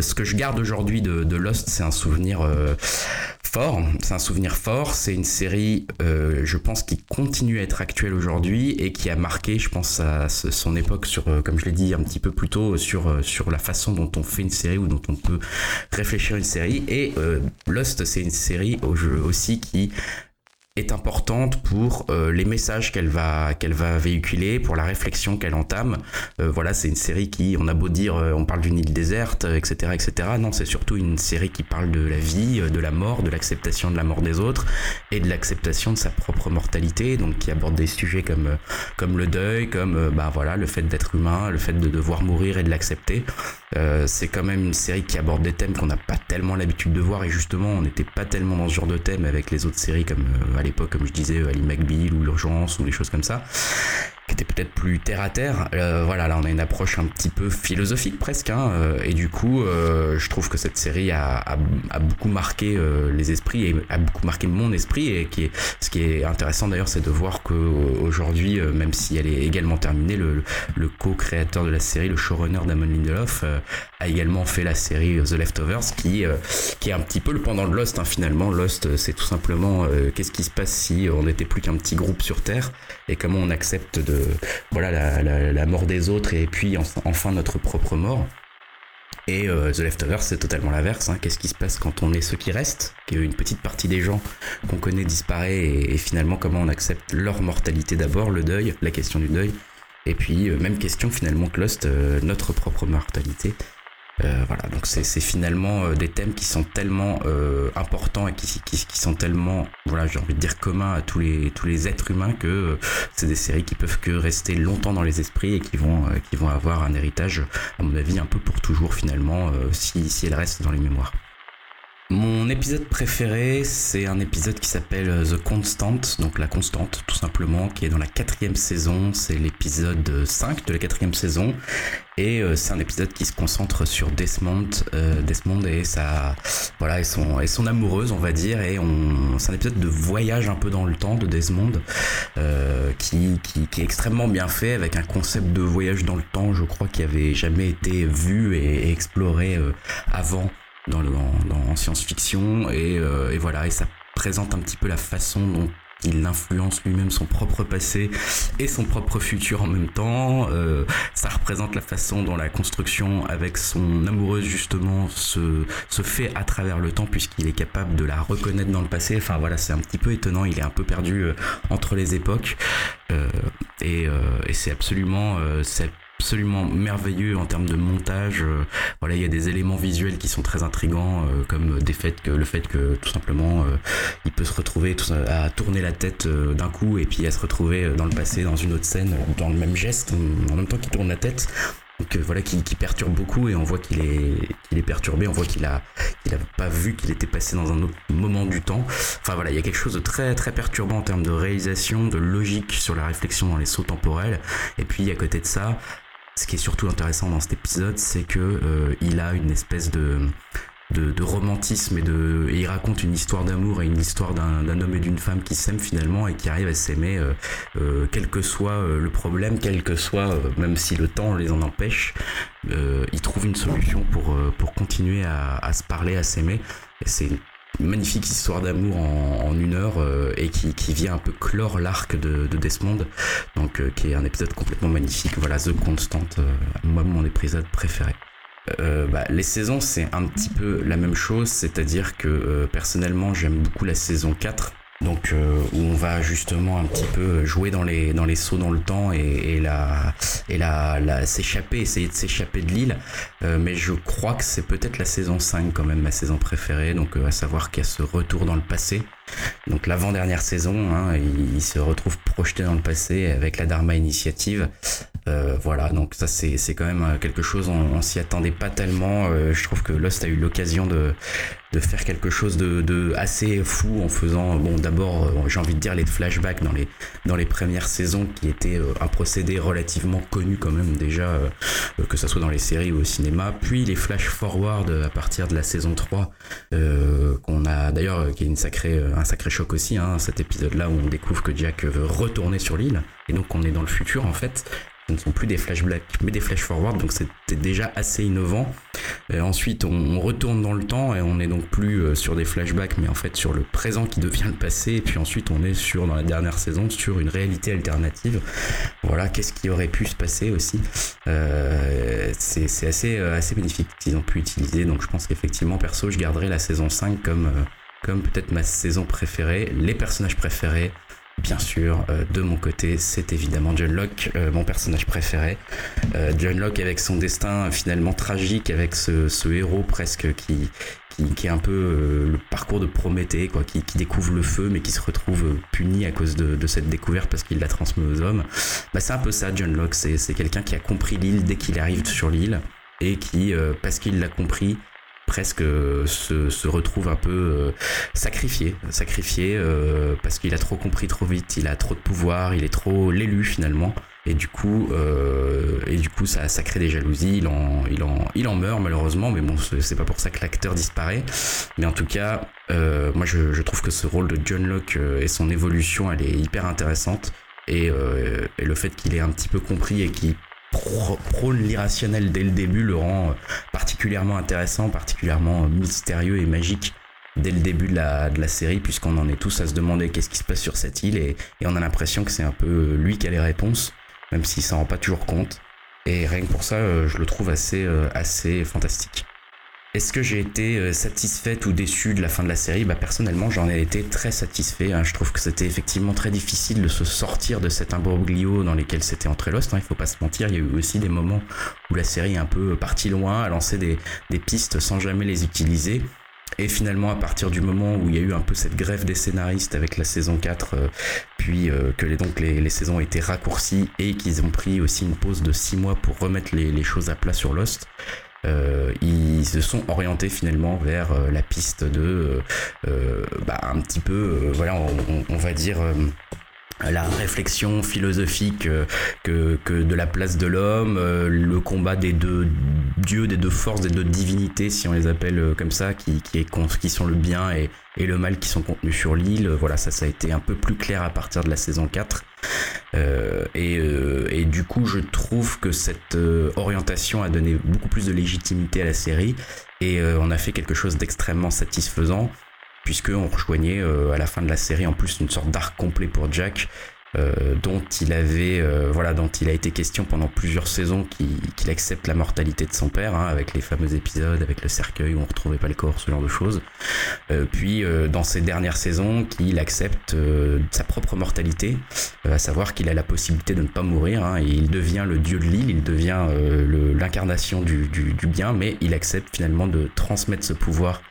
ce que je garde aujourd'hui de, Lost, c'est un souvenir fort. C'est un souvenir fort. C'est une série, je pense, qui continue à être actuelle aujourd'hui et qui a marqué, je pense, à son époque sur, comme je l'ai dit un petit peu plus tôt, sur sur la façon dont on fait une série ou dont on peut réfléchir une série. Et Lost, c'est une série aussi qui est importante pour euh, les messages qu'elle va qu'elle va véhiculer, pour la réflexion qu'elle entame. Euh, voilà, c'est une série qui, on a beau dire, euh, on parle d'une île déserte, etc., etc. Non, c'est surtout une série qui parle de la vie, de la mort, de l'acceptation de la mort des autres et de l'acceptation de sa propre mortalité. Donc, qui aborde des sujets comme comme le deuil, comme bah voilà, le fait d'être humain, le fait de devoir mourir et de l'accepter. c'est quand même une série qui aborde des thèmes qu'on n'a pas tellement l'habitude de voir et justement, on n'était pas tellement dans ce genre de thème avec les autres séries comme l'époque, comme je disais, Ali McBeal ou l'urgence ou des choses comme ça qui était peut-être plus terre à terre. Euh, voilà, là on a une approche un petit peu philosophique presque, hein, euh, et du coup, euh, je trouve que cette série a, a, a beaucoup marqué les esprits et a beaucoup marqué mon esprit. Et qui est, ce qui est intéressant d'ailleurs, c'est de voir que aujourd'hui, même si elle est également terminée, le, le co-créateur de la série, le showrunner Damon Lindelof, a également fait la série The Leftovers, qui qui est un petit peu le pendant de Lost. Hein, finalement, Lost, c'est tout simplement qu'est-ce qui se passe si on n'était plus qu'un petit groupe sur Terre et comment on accepte de voilà la, mort des autres et puis enfin notre propre mort. Et euh, The Leftovers, c'est totalement l'inverse. Hein. Qu'est-ce qui se passe quand on est ceux qui restent? Une petite partie des gens qu'on connaît disparaît et, finalement comment on accepte leur mortalité d'abord, le deuil, la question du deuil. Et puis, euh, même question finalement que Lost, euh, notre propre mortalité. Euh, voilà, donc c'est finalement euh, des thèmes qui sont tellement euh, importants et qui, sont tellement, voilà, j'ai envie de dire communs à tous les tous les êtres humains que c'est des séries qui peuvent que rester longtemps dans les esprits et qui vont qui vont avoir un héritage, à mon avis, un peu pour toujours finalement, si si elles restent dans les mémoires. Mon épisode préféré, c'est un épisode qui s'appelle euh, The Constant, donc la constante tout simplement, qui est dans la quatrième saison. C'est l'épisode 5 de la quatrième saison. Et euh, c'est un épisode qui se concentre sur Desmond, euh, Desmond et sa, voilà, et son, et son amoureuse, on va dire. Et c'est un épisode de voyage un peu dans le temps de Desmond, qui, qui, qui, est extrêmement bien fait, avec un concept de voyage dans le temps, je crois, qui avait jamais été vu et exploré avant dans, le, dans, en science-fiction et, euh, et, voilà et ça présente un petit peu la façon dont il influence lui-même son propre passé et son propre futur en même temps. Euh, ça représente la façon dont la construction avec son amoureuse justement se, se fait à travers le temps puisqu'il est capable de la reconnaître dans le passé. Enfin voilà, c'est un petit peu étonnant. Il est un peu perdu euh, entre les époques euh, et, euh, et c'est absolument c'est absolument merveilleux en termes de montage. Euh, voilà, il y a des éléments visuels qui sont très intrigants, euh, comme des faits que le fait que tout simplement euh, il peut se retrouver à tourner la tête d'un coup et puis à se retrouver dans le passé dans une autre scène dans le même geste en même temps qu'il tourne la tête. Donc voilà qui, perturbe beaucoup et on voit qu'il est qu'il est perturbé, on voit qu'il a il a pas vu qu'il était passé dans un autre moment du temps. Enfin voilà, il y a quelque chose de très très perturbant en termes de réalisation, de logique sur la réflexion dans les sauts temporels. Et puis à côté de ça, ce qui est surtout intéressant dans cet épisode, c'est que euh, il a une espèce de, de, romantisme et de et il raconte une histoire d'amour et une histoire d'un homme et d'une femme qui s'aiment finalement et qui arrivent à s'aimer euh, euh, quel que soit le problème, quel que soit même si le temps les en empêche, ils trouvent une solution pour pour continuer à, à se parler, à s'aimer. Magnifique histoire d'amour en, une heure euh, et qui, qui, vient un peu clore l'arc de, de, Desmond, donc euh, qui est un épisode complètement magnifique. Voilà, The Constant, euh, moi mon épisode préféré. Bah, les saisons c'est un petit peu la même chose, c'est-à-dire que personnellement j'aime beaucoup la saison 4 donc euh, où on va justement un petit peu jouer dans les dans les sauts dans le temps et, et la et la, s'échapper essayer de s'échapper de l'île. Euh, mais je crois que c'est peut-être la saison 5 quand même ma saison préférée. Donc euh, à savoir qu'il y a ce retour dans le passé. Donc l'avant-dernière saison hein, il, se retrouve projeté dans le passé avec la Dharma Initiative euh, voilà, donc ça c'est c'est quand même quelque chose on, s'y attendait pas tellement. je trouve que Lost a eu l'occasion de de faire quelque chose de, de assez fou en faisant bon d'abord euh, j'ai envie de dire les flashbacks dans les dans les premières saisons qui étaient euh, un procédé relativement connu quand même déjà euh, que ce soit dans les séries ou au cinéma. Puis les flash forward à partir de la saison 3 qu'on a d'ailleurs qui est une sacrée un sacré choc aussi hein, cet épisode là où on découvre que Jack veut retourner sur l'île. Et donc on est dans le futur en fait ce ne sont plus des flashbacks mais des flash forward donc c'était déjà assez innovant. Et ensuite on, retourne dans le temps et on est donc plus euh, sur des flashbacks mais en fait sur le présent qui devient le passé. Et puis ensuite on est sur dans la dernière saison sur une réalité alternative. Voilà qu'est-ce qui aurait pu se passer aussi. Euh, c'est assez euh, assez bénéfique qu'ils ont pu utiliser. Donc je pense qu'effectivement perso je garderai la saison 5 comme comme peut-être ma saison préférée les personnages préférés Bien sûr, euh, de mon côté, c'est évidemment John Locke, euh, mon personnage préféré. Euh, John Locke avec son destin finalement tragique, avec ce, héros presque qui, qui, est un peu le parcours de Prométhée, quoi, qui, découvre le feu mais qui se retrouve puni à cause de, cette découverte parce qu'il l'a transmis aux hommes. Bah, c'est un peu ça, John Locke, c'est quelqu'un qui a compris l'île dès qu'il arrive sur l'île et qui, parce qu'il l'a compris, presque euh, se, retrouve un peu euh, sacrifié, sacrifié euh, parce qu'il a trop compris trop vite, il a trop de pouvoir, il est trop l'élu finalement. Et du coup, et du coup, ça, ça crée des jalousies. Il en, il en, il en meurt malheureusement, mais bon, c'est pas pour ça que l'acteur disparaît. Mais en tout cas, moi, je, je, trouve que ce rôle de John Locke et son évolution, elle est hyper intéressante. Et, et le fait qu'il ait un petit peu compris et qu'il prône l'irrationnel dès le début le rend euh, particulièrement intéressant, particulièrement euh, mystérieux et magique dès le début de la, série, puisqu'on en est tous à se demander qu'est-ce qui se passe sur cette île, et, et on a l'impression que c'est un peu euh, lui qui a les réponses, même s'il s'en rend pas toujours compte. Et rien que pour ça, je le trouve assez, assez fantastique. Est-ce que j'ai été euh, satisfaite ou déçue de la fin de la série? Bah, Personnellement, j'en ai été très satisfait. Hein. Je trouve que c'était effectivement très difficile de se sortir de cet imbroglio dans lesquels c'était entré Lost. Hein. Il faut pas se mentir, il y a eu aussi des moments où la série est un peu partie loin, a lancé des, pistes sans jamais les utiliser. Et finalement, à partir du moment où il y a eu un peu cette grève des scénaristes avec la saison 4, euh, puis euh, que les, donc les, saisons ont été raccourcies et qu'ils ont pris aussi une pause de 6 mois pour remettre les, les choses à plat sur Lost, euh, ils se sont orientés finalement vers euh, la piste de euh, bah, un petit peu, voilà, on, va dire la réflexion philosophique que, que, de la place de l'homme, le combat des deux dieux, des deux forces, des deux divinités, si on les appelle comme ça, qui, qui, est, qui sont le bien et, et le mal qui sont contenus sur l'île. Voilà, ça, ça a été un peu plus clair à partir de la saison 4. Euh, euh, et, du coup, je trouve que cette euh, orientation a donné beaucoup plus de légitimité à la série et on a fait quelque chose d'extrêmement satisfaisant puisqu'on rejoignait à la fin de la série en plus une sorte d'arc complet pour Jack euh, dont il avait, euh, voilà, dont il a été question pendant plusieurs saisons qu'il accepte la mortalité de son père, hein, avec les fameux épisodes, avec le cercueil où on retrouvait pas le corps, ce genre de choses. Euh, puis dans ces dernières saisons, qu'il accepte sa propre mortalité, à savoir qu'il a la possibilité de ne pas mourir, hein, et il devient le dieu de l'île, il devient l'incarnation du, du, du bien, mais il accepte finalement de transmettre ce pouvoir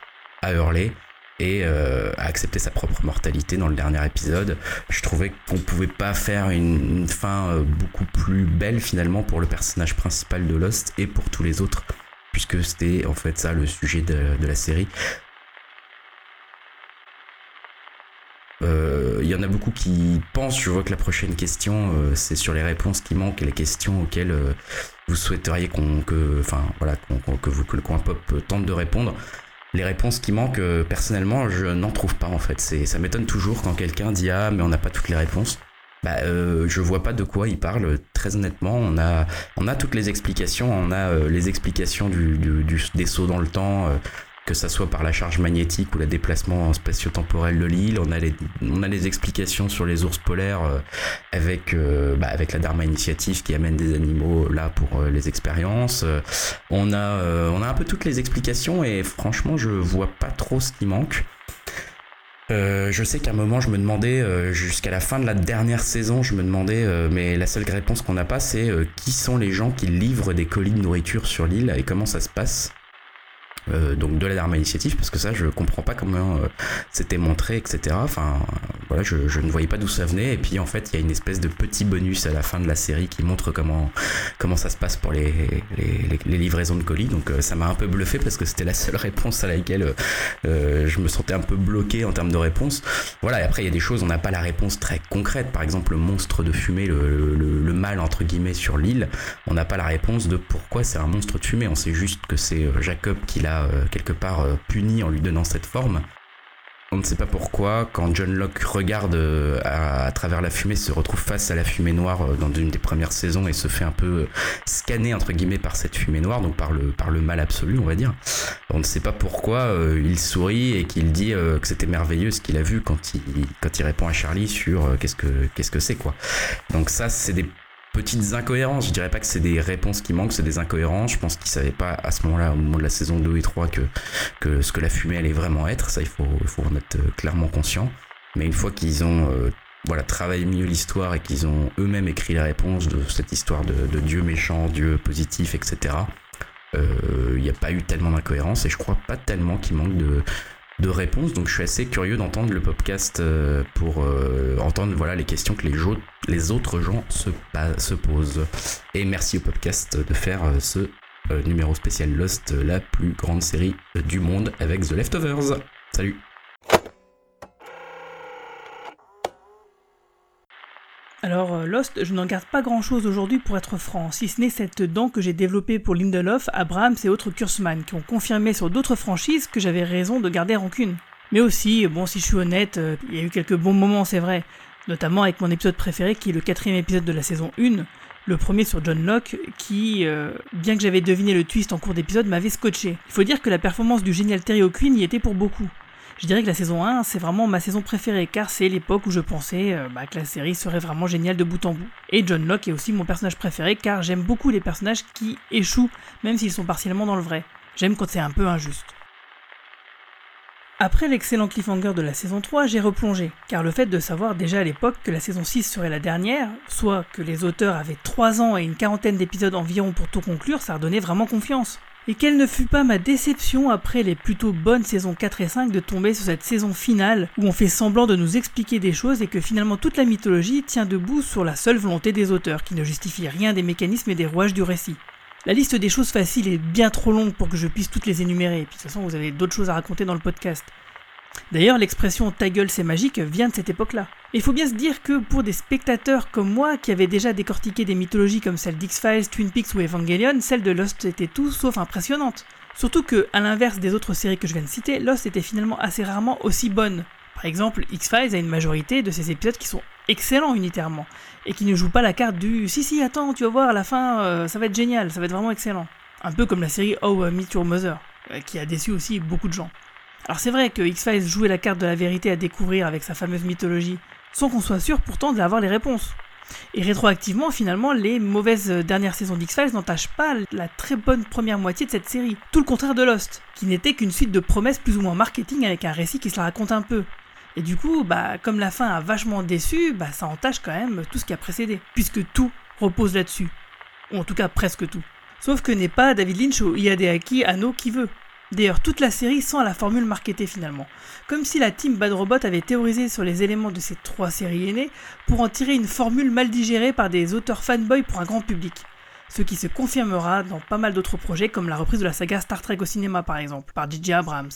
à Hurley et euh, accepté sa propre mortalité dans le dernier épisode. Je trouvais qu'on pouvait pas faire une, fin euh, beaucoup plus belle finalement pour le personnage principal de Lost et pour tous les autres, puisque c'était en fait ça le sujet de, la série. Euh, il y en a beaucoup qui pensent, je vois que la prochaine question, c'est sur les réponses qui manquent et les questions auxquelles vous souhaiteriez qu'on, que, enfin, voilà, que, vous, que le coin pop tente de répondre les réponses qui manquent, euh, personnellement, je n'en trouve pas en fait. C'est, ça m'étonne toujours quand quelqu'un dit ah mais on n'a pas toutes les réponses. Bah, euh, je vois pas de quoi il parle. Très honnêtement, on a, on a toutes les explications. On a euh, les explications du, des sauts dans le temps, que ça soit par la charge magnétique ou le déplacement spatio-temporel de l'île. On a les, on a les explications sur les ours polaires euh, avec, euh, bah, avec la Dharma Initiative qui amène des animaux là pour euh, les expériences. on a, on a un peu toutes les explications et franchement, je vois pas trop ce qui manque. je sais qu'à un moment, je me demandais, jusqu'à la fin de la dernière saison, je me demandais, mais la seule réponse qu'on n'a pas, c'est qui sont les gens qui livrent des colis de nourriture sur l'île et comment ça se passe? Euh, donc de la Dharma Initiative, parce que ça, je comprends pas comment euh, c'était montré, etc. Enfin, voilà, je, je ne voyais pas d'où ça venait. Et puis en fait, il y a une espèce de petit bonus à la fin de la série qui montre comment comment ça se passe pour les, les, les, livraisons de colis. Donc euh, ça m'a un peu bluffé parce que c'était la seule réponse à laquelle je me sentais un peu bloqué en termes de réponse. Voilà. Et après, il y a des choses, on n'a pas la réponse très concrète. Par exemple, le monstre de fumée, le, le, le mal entre guillemets sur l'île, on n'a pas la réponse de pourquoi c'est un monstre de fumée. On sait juste que c'est Jacob qui l'a euh, quelque part euh, puni en lui donnant cette forme. on ne sait pas pourquoi, quand John Locke regarde euh, à, travers la fumée, se retrouve face à la fumée noire dans une des premières saisons et se fait un peu scanner entre guillemets par cette fumée noire, donc par le, par le mal absolu, on va dire. On ne sait pas pourquoi il sourit et qu'il dit que c'était merveilleux ce qu'il a vu quand il, quand il répond à Charlie sur qu'est-ce que qu'est-ce que c'est quoi. Donc ça, c'est des petites incohérences. Je dirais pas que c'est des réponses qui manquent, c'est des incohérences. Je pense qu'ils savaient pas à ce moment-là, au moment de la saison 2 et 3, que, que ce que la fumée allait vraiment être. Ça, il faut, il faut en être euh, clairement conscient. Mais une fois qu'ils ont euh, voilà, travaillé mieux l'histoire et qu'ils ont eux-mêmes écrit la réponse de cette histoire de, Dieu méchant, Dieu positif, etc., il euh, n'y a pas eu tellement d'incohérences et je crois pas tellement qu'il manque de, de réponses. Donc je suis assez curieux d'entendre le podcast euh, pour euh, entendre voilà, les questions que les, autres gens se, se, posent. Et merci au podcast de faire euh, ce numéro spécial Lost, la plus grande série du monde avec The Leftovers. Salut Alors, euh, Lost, je n'en garde pas grand chose aujourd'hui pour être franc, si ce n'est cette dent que j'ai développée pour Lindelof, Abrams et autres Kurzman, qui ont confirmé sur d'autres franchises que j'avais raison de garder rancune. Mais aussi, bon, si je suis honnête, euh, il y a eu quelques bons moments, c'est vrai, notamment avec mon épisode préféré qui est le quatrième épisode de la saison 1, le premier sur John Locke, qui, euh, bien que j'avais deviné le twist en cours d'épisode, m'avait scotché. Il faut dire que la performance du génial Terry O'Quinn y était pour beaucoup. Je dirais que la saison 1, c'est vraiment ma saison préférée, car c'est l'époque où je pensais euh, bah, que la série serait vraiment géniale de bout en bout. Et John Locke est aussi mon personnage préféré, car j'aime beaucoup les personnages qui échouent, même s'ils sont partiellement dans le vrai. J'aime quand c'est un peu injuste. Après l'excellent cliffhanger de la saison 3, j'ai replongé, car le fait de savoir déjà à l'époque que la saison 6 serait la dernière, soit que les auteurs avaient 3 ans et une quarantaine d'épisodes environ pour tout conclure, ça redonnait vraiment confiance. Et quelle ne fut pas ma déception après les plutôt bonnes saisons 4 et 5 de tomber sur cette saison finale où on fait semblant de nous expliquer des choses et que finalement toute la mythologie tient debout sur la seule volonté des auteurs qui ne justifie rien des mécanismes et des rouages du récit. La liste des choses faciles est bien trop longue pour que je puisse toutes les énumérer, et puis de toute façon vous avez d'autres choses à raconter dans le podcast. D'ailleurs, l'expression ta gueule c'est magique vient de cette époque-là. Il faut bien se dire que pour des spectateurs comme moi qui avaient déjà décortiqué des mythologies comme celle d'X-Files, Twin Peaks ou Evangelion, celle de Lost était tout sauf impressionnante. Surtout que, à l'inverse des autres séries que je viens de citer, Lost était finalement assez rarement aussi bonne. Par exemple, X-Files a une majorité de ses épisodes qui sont excellents unitairement, et qui ne jouent pas la carte du si si attends, tu vas voir à la fin, euh, ça va être génial, ça va être vraiment excellent. Un peu comme la série I Meet Your Mother, euh, qui a déçu aussi beaucoup de gens. Alors c'est vrai que X-Files jouait la carte de la vérité à découvrir avec sa fameuse mythologie, sans qu'on soit sûr pourtant d'avoir les réponses. Et rétroactivement, finalement, les mauvaises dernières saisons d'X-Files n'entachent pas la très bonne première moitié de cette série. Tout le contraire de Lost, qui n'était qu'une suite de promesses plus ou moins marketing avec un récit qui se la raconte un peu. Et du coup, bah, comme la fin a vachement déçu, bah, ça entache quand même tout ce qui a précédé, puisque tout repose là-dessus. Ou en tout cas presque tout. Sauf que n'est pas David Lynch ou Iadeaki Anno qui veut. D'ailleurs, toute la série sent la formule marketée finalement, comme si la team Bad Robot avait théorisé sur les éléments de ces trois séries aînées pour en tirer une formule mal digérée par des auteurs fanboys pour un grand public. Ce qui se confirmera dans pas mal d'autres projets comme la reprise de la saga Star Trek au cinéma par exemple, par J.J. Abrams.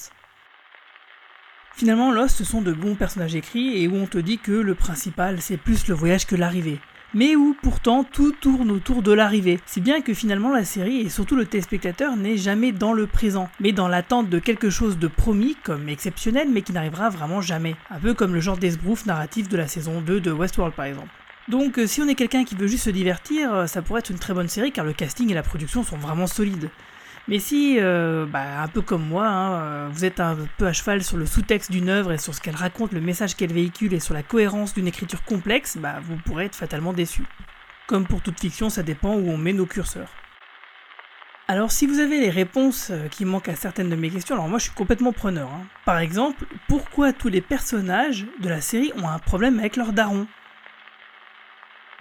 Finalement, Lost, ce sont de bons personnages écrits et où on te dit que le principal c'est plus le voyage que l'arrivée mais où pourtant tout tourne autour de l'arrivée. Si bien que finalement la série et surtout le téléspectateur n'est jamais dans le présent, mais dans l'attente de quelque chose de promis comme exceptionnel mais qui n'arrivera vraiment jamais. Un peu comme le genre d'esbrouf narratif de la saison 2 de Westworld par exemple. Donc euh, si on est quelqu'un qui veut juste se divertir, euh, ça pourrait être une très bonne série car le casting et la production sont vraiment solides. Mais si, euh, bah, un peu comme moi, hein, euh, vous êtes un peu à cheval sur le sous-texte d'une œuvre et sur ce qu'elle raconte, le message qu'elle véhicule et sur la cohérence d'une écriture complexe, bah, vous pourrez être fatalement déçu. Comme pour toute fiction, ça dépend où on met nos curseurs. Alors si vous avez les réponses euh, qui manquent à certaines de mes questions, alors moi je suis complètement preneur. Hein. Par exemple, pourquoi tous les personnages de la série ont un problème avec leur daron?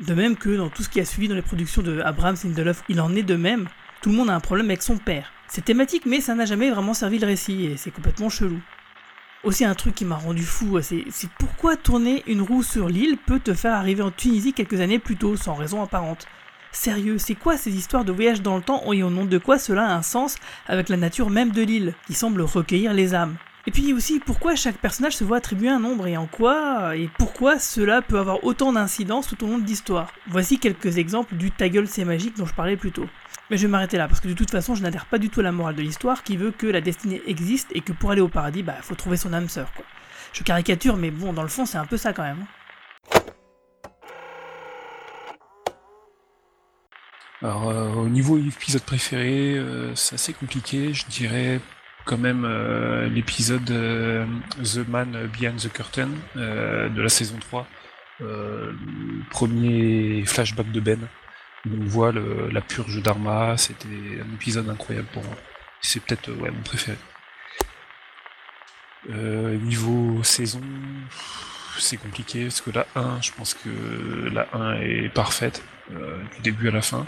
De même que dans tout ce qui a suivi dans les productions de Abrams Lindelof, il en est de même tout le monde a un problème avec son père. C'est thématique, mais ça n'a jamais vraiment servi le récit, et c'est complètement chelou. Aussi un truc qui m'a rendu fou, c'est pourquoi tourner une roue sur l'île peut te faire arriver en Tunisie quelques années plus tôt, sans raison apparente. Sérieux, c'est quoi ces histoires de voyage dans le temps et au nom de quoi cela a un sens avec la nature même de l'île, qui semble recueillir les âmes? Et puis aussi, pourquoi chaque personnage se voit attribuer un nombre et en quoi et pourquoi cela peut avoir autant d'incidence tout au long de l'histoire? Voici quelques exemples du ta gueule c'est magique dont je parlais plus tôt. Mais je vais m'arrêter là parce que de toute façon, je n'adhère pas du tout à la morale de l'histoire qui veut que la destinée existe et que pour aller au paradis, bah faut trouver son âme sœur. Je caricature, mais bon, dans le fond, c'est un peu ça quand même. Alors, euh, au niveau épisode préféré, euh, c'est assez compliqué. Je dirais quand même euh, l'épisode The Man Behind the Curtain de la saison 3. le premier flashback de Ben. On voit la purge d'Arma. C'était un épisode incroyable pour moi. C'est peut-être ouais, mon préféré. niveau saison, c'est compliqué parce que la 1, je pense que la 1 est parfaite euh, du début à la fin.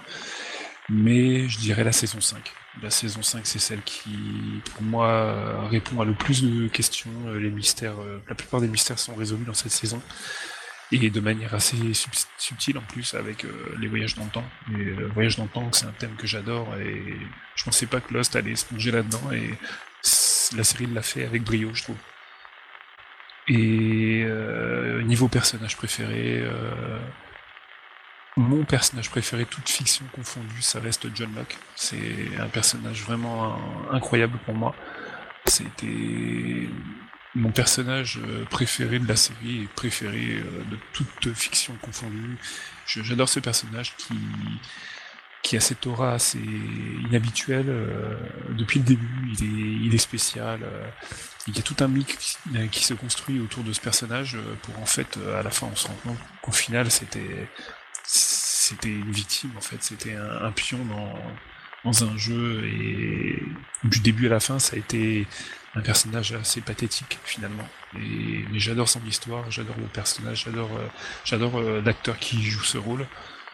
Mais je dirais la saison 5. La saison 5, c'est celle qui, pour moi, répond à le plus de questions. Euh, les mystères, euh, la plupart des mystères sont résolus dans cette saison. Et de manière assez subtile en plus, avec les voyages dans le temps. Et le voyage dans le temps, c'est un thème que j'adore. Et je pensais pas que Lost allait se plonger là-dedans. Et la série l'a fait avec brio, je trouve. Et niveau personnage préféré, mon personnage préféré, toute fiction confondue, ça reste John Locke. C'est un personnage vraiment incroyable pour moi. C'était mon personnage euh, préféré de la série et préféré euh, de toute fiction confondue. J'adore ce personnage qui, qui a cette aura assez inhabituelle. Euh, depuis le début, il est, il est spécial. il y a tout un mix qui se construit autour de ce personnage pour en fait, à la fin, on se rend compte qu'au final, c'était c'était une victime en fait, c'était un, pion dans, dans, un jeu et du début à la fin ça a été un personnage assez pathétique finalement. Et, mais j'adore son histoire, j'adore le personnage, j'adore euh, euh, l'acteur qui joue ce rôle,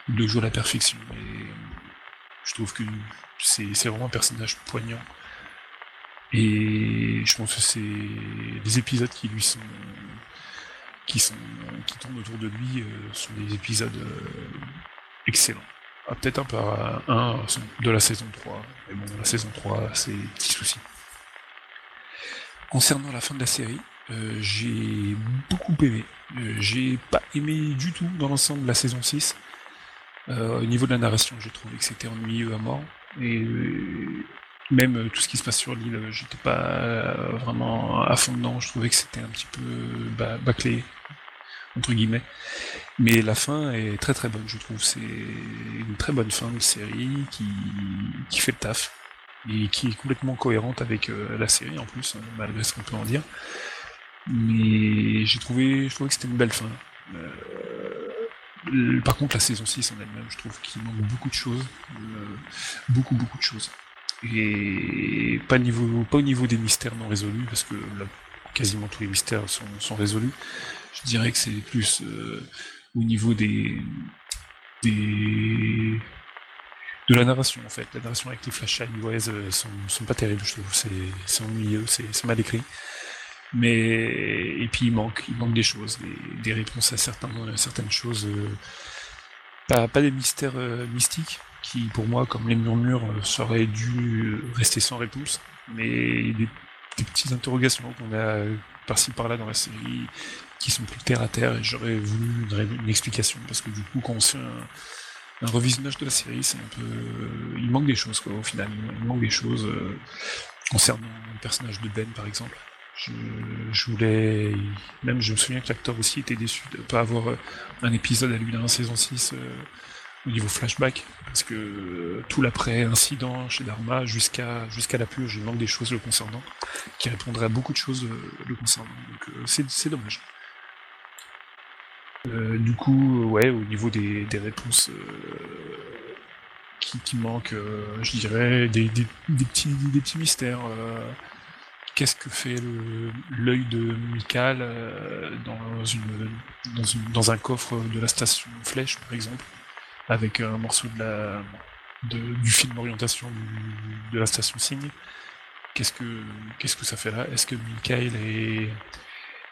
il le joue à la perfection. Et je trouve que c'est vraiment un personnage poignant. Et je pense que c'est des épisodes qui lui sont qui, sont, qui tournent autour de lui euh, sont des épisodes excellents. Ah, Peut-être un peu un de la saison 3, mais bon, la saison 3, c'est petit souci. Concernant la fin de la série, euh, j'ai beaucoup aimé. j'ai pas aimé du tout dans l'ensemble la saison 6. au niveau de la narration, j'ai trouvé que c'était ennuyeux à mort. Et même tout ce qui se passe sur l'île, j'étais pas vraiment à fond dedans. Je trouvais que c'était un petit peu bâclé entre guillemets. Mais la fin est très très bonne, je trouve. C'est une très bonne fin de série qui fait le taf et qui est complètement cohérente avec euh, la série en plus, hein, malgré ce qu'on peut en dire. Mais j'ai trouvé, je que c'était une belle fin. Euh, par contre, la saison 6 en elle-même, je trouve qu'il manque beaucoup de choses. Euh, beaucoup, beaucoup de choses. Et pas, niveau, pas au niveau des mystères non résolus, parce que quasiment tous les mystères sont, sont résolus. Je dirais que c'est plus euh, au niveau des, des de la narration en fait. La narration avec les flash ouais, euh, sont, sont pas terribles, je trouve. C'est ennuyeux, c'est mal écrit. Mais et puis il manque, il manque des choses, des, réponses à certains, certaines choses. Euh, pas, pas des mystères mystiques qui, pour moi, comme les murmures, seraient dû rester sans réponse, mais des, des petites interrogations qu'on a par-ci par-là dans la série qui sont plus terre à terre et j'aurais voulu une, explication parce que du coup quand on fait un, revisionnage de la série c'est un peu il manque des choses quoi au final. Il manque des choses euh, concernant le personnage de Ben par exemple. Je, voulais même je me souviens que l'acteur aussi était déçu de ne pas avoir euh, un épisode à lui dans la saison 6 euh, au niveau flashback parce que tout l'après incident chez Dharma jusqu'à jusqu'à la purge il manque des choses le concernant qui répondraient à beaucoup de choses le concernant. Donc c'est dommage euh, du coup, ouais, au niveau des, réponses euh, qui, manquent, euh, je dirais des, petits, mystères. Qu'est-ce que fait l'œil de Mikal dans, un coffre de la station Flèche, par exemple, avec un morceau du film orientation de la station Signe Qu'est-ce que qu'est-ce que ça fait là? Est-ce que Mikhail est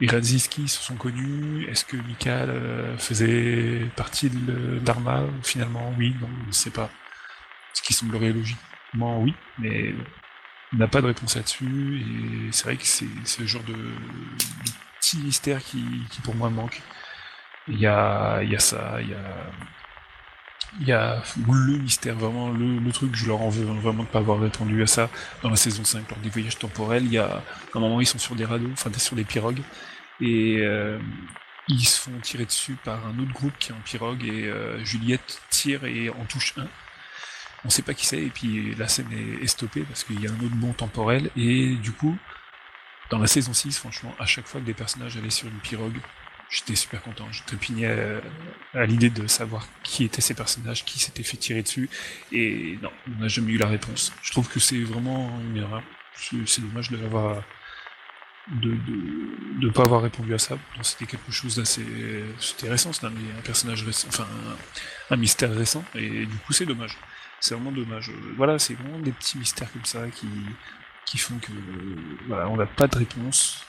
et Radziski se sont connus Est-ce que Mikhail euh, faisait partie de d'Arma Finalement, oui, non, on ne sait pas. Ce qui semblerait logiquement oui, mais on n'a pas de réponse là-dessus. Et c'est vrai que c'est ce genre de, petit mystère qui, pour moi manque. Il y a, il y a ça, il y a il y a le mystère, vraiment le, truc, je leur en veux vraiment de pas avoir répondu à ça dans la saison 5 lors des voyages temporels. Il y a un moment ils sont sur des radeaux, enfin sur des pirogues, Et ils se font tirer dessus par un autre groupe qui est en pirogue et Juliette tire et en touche un. On sait pas qui c'est et puis la scène est, stoppée parce qu'il y a un autre bond temporel et du coup dans la saison 6 franchement à chaque fois que des personnages allaient sur une pirogue j'étais super content. Je trépignais à, l'idée de savoir qui étaient ces personnages, qui s'étaient fait tirer dessus. Et non, on n'a jamais eu la réponse. Je trouve que c'est vraiment une erreur. C'est dommage de l'avoir de, de, pas avoir répondu à ça. C'était quelque chose d'assez, c'était récent, c'était un, personnage récent, enfin un, mystère récent, et du coup c'est dommage. C'est vraiment dommage. Voilà, c'est vraiment des petits mystères comme ça qui, qui font que, voilà, on n'a pas de réponse.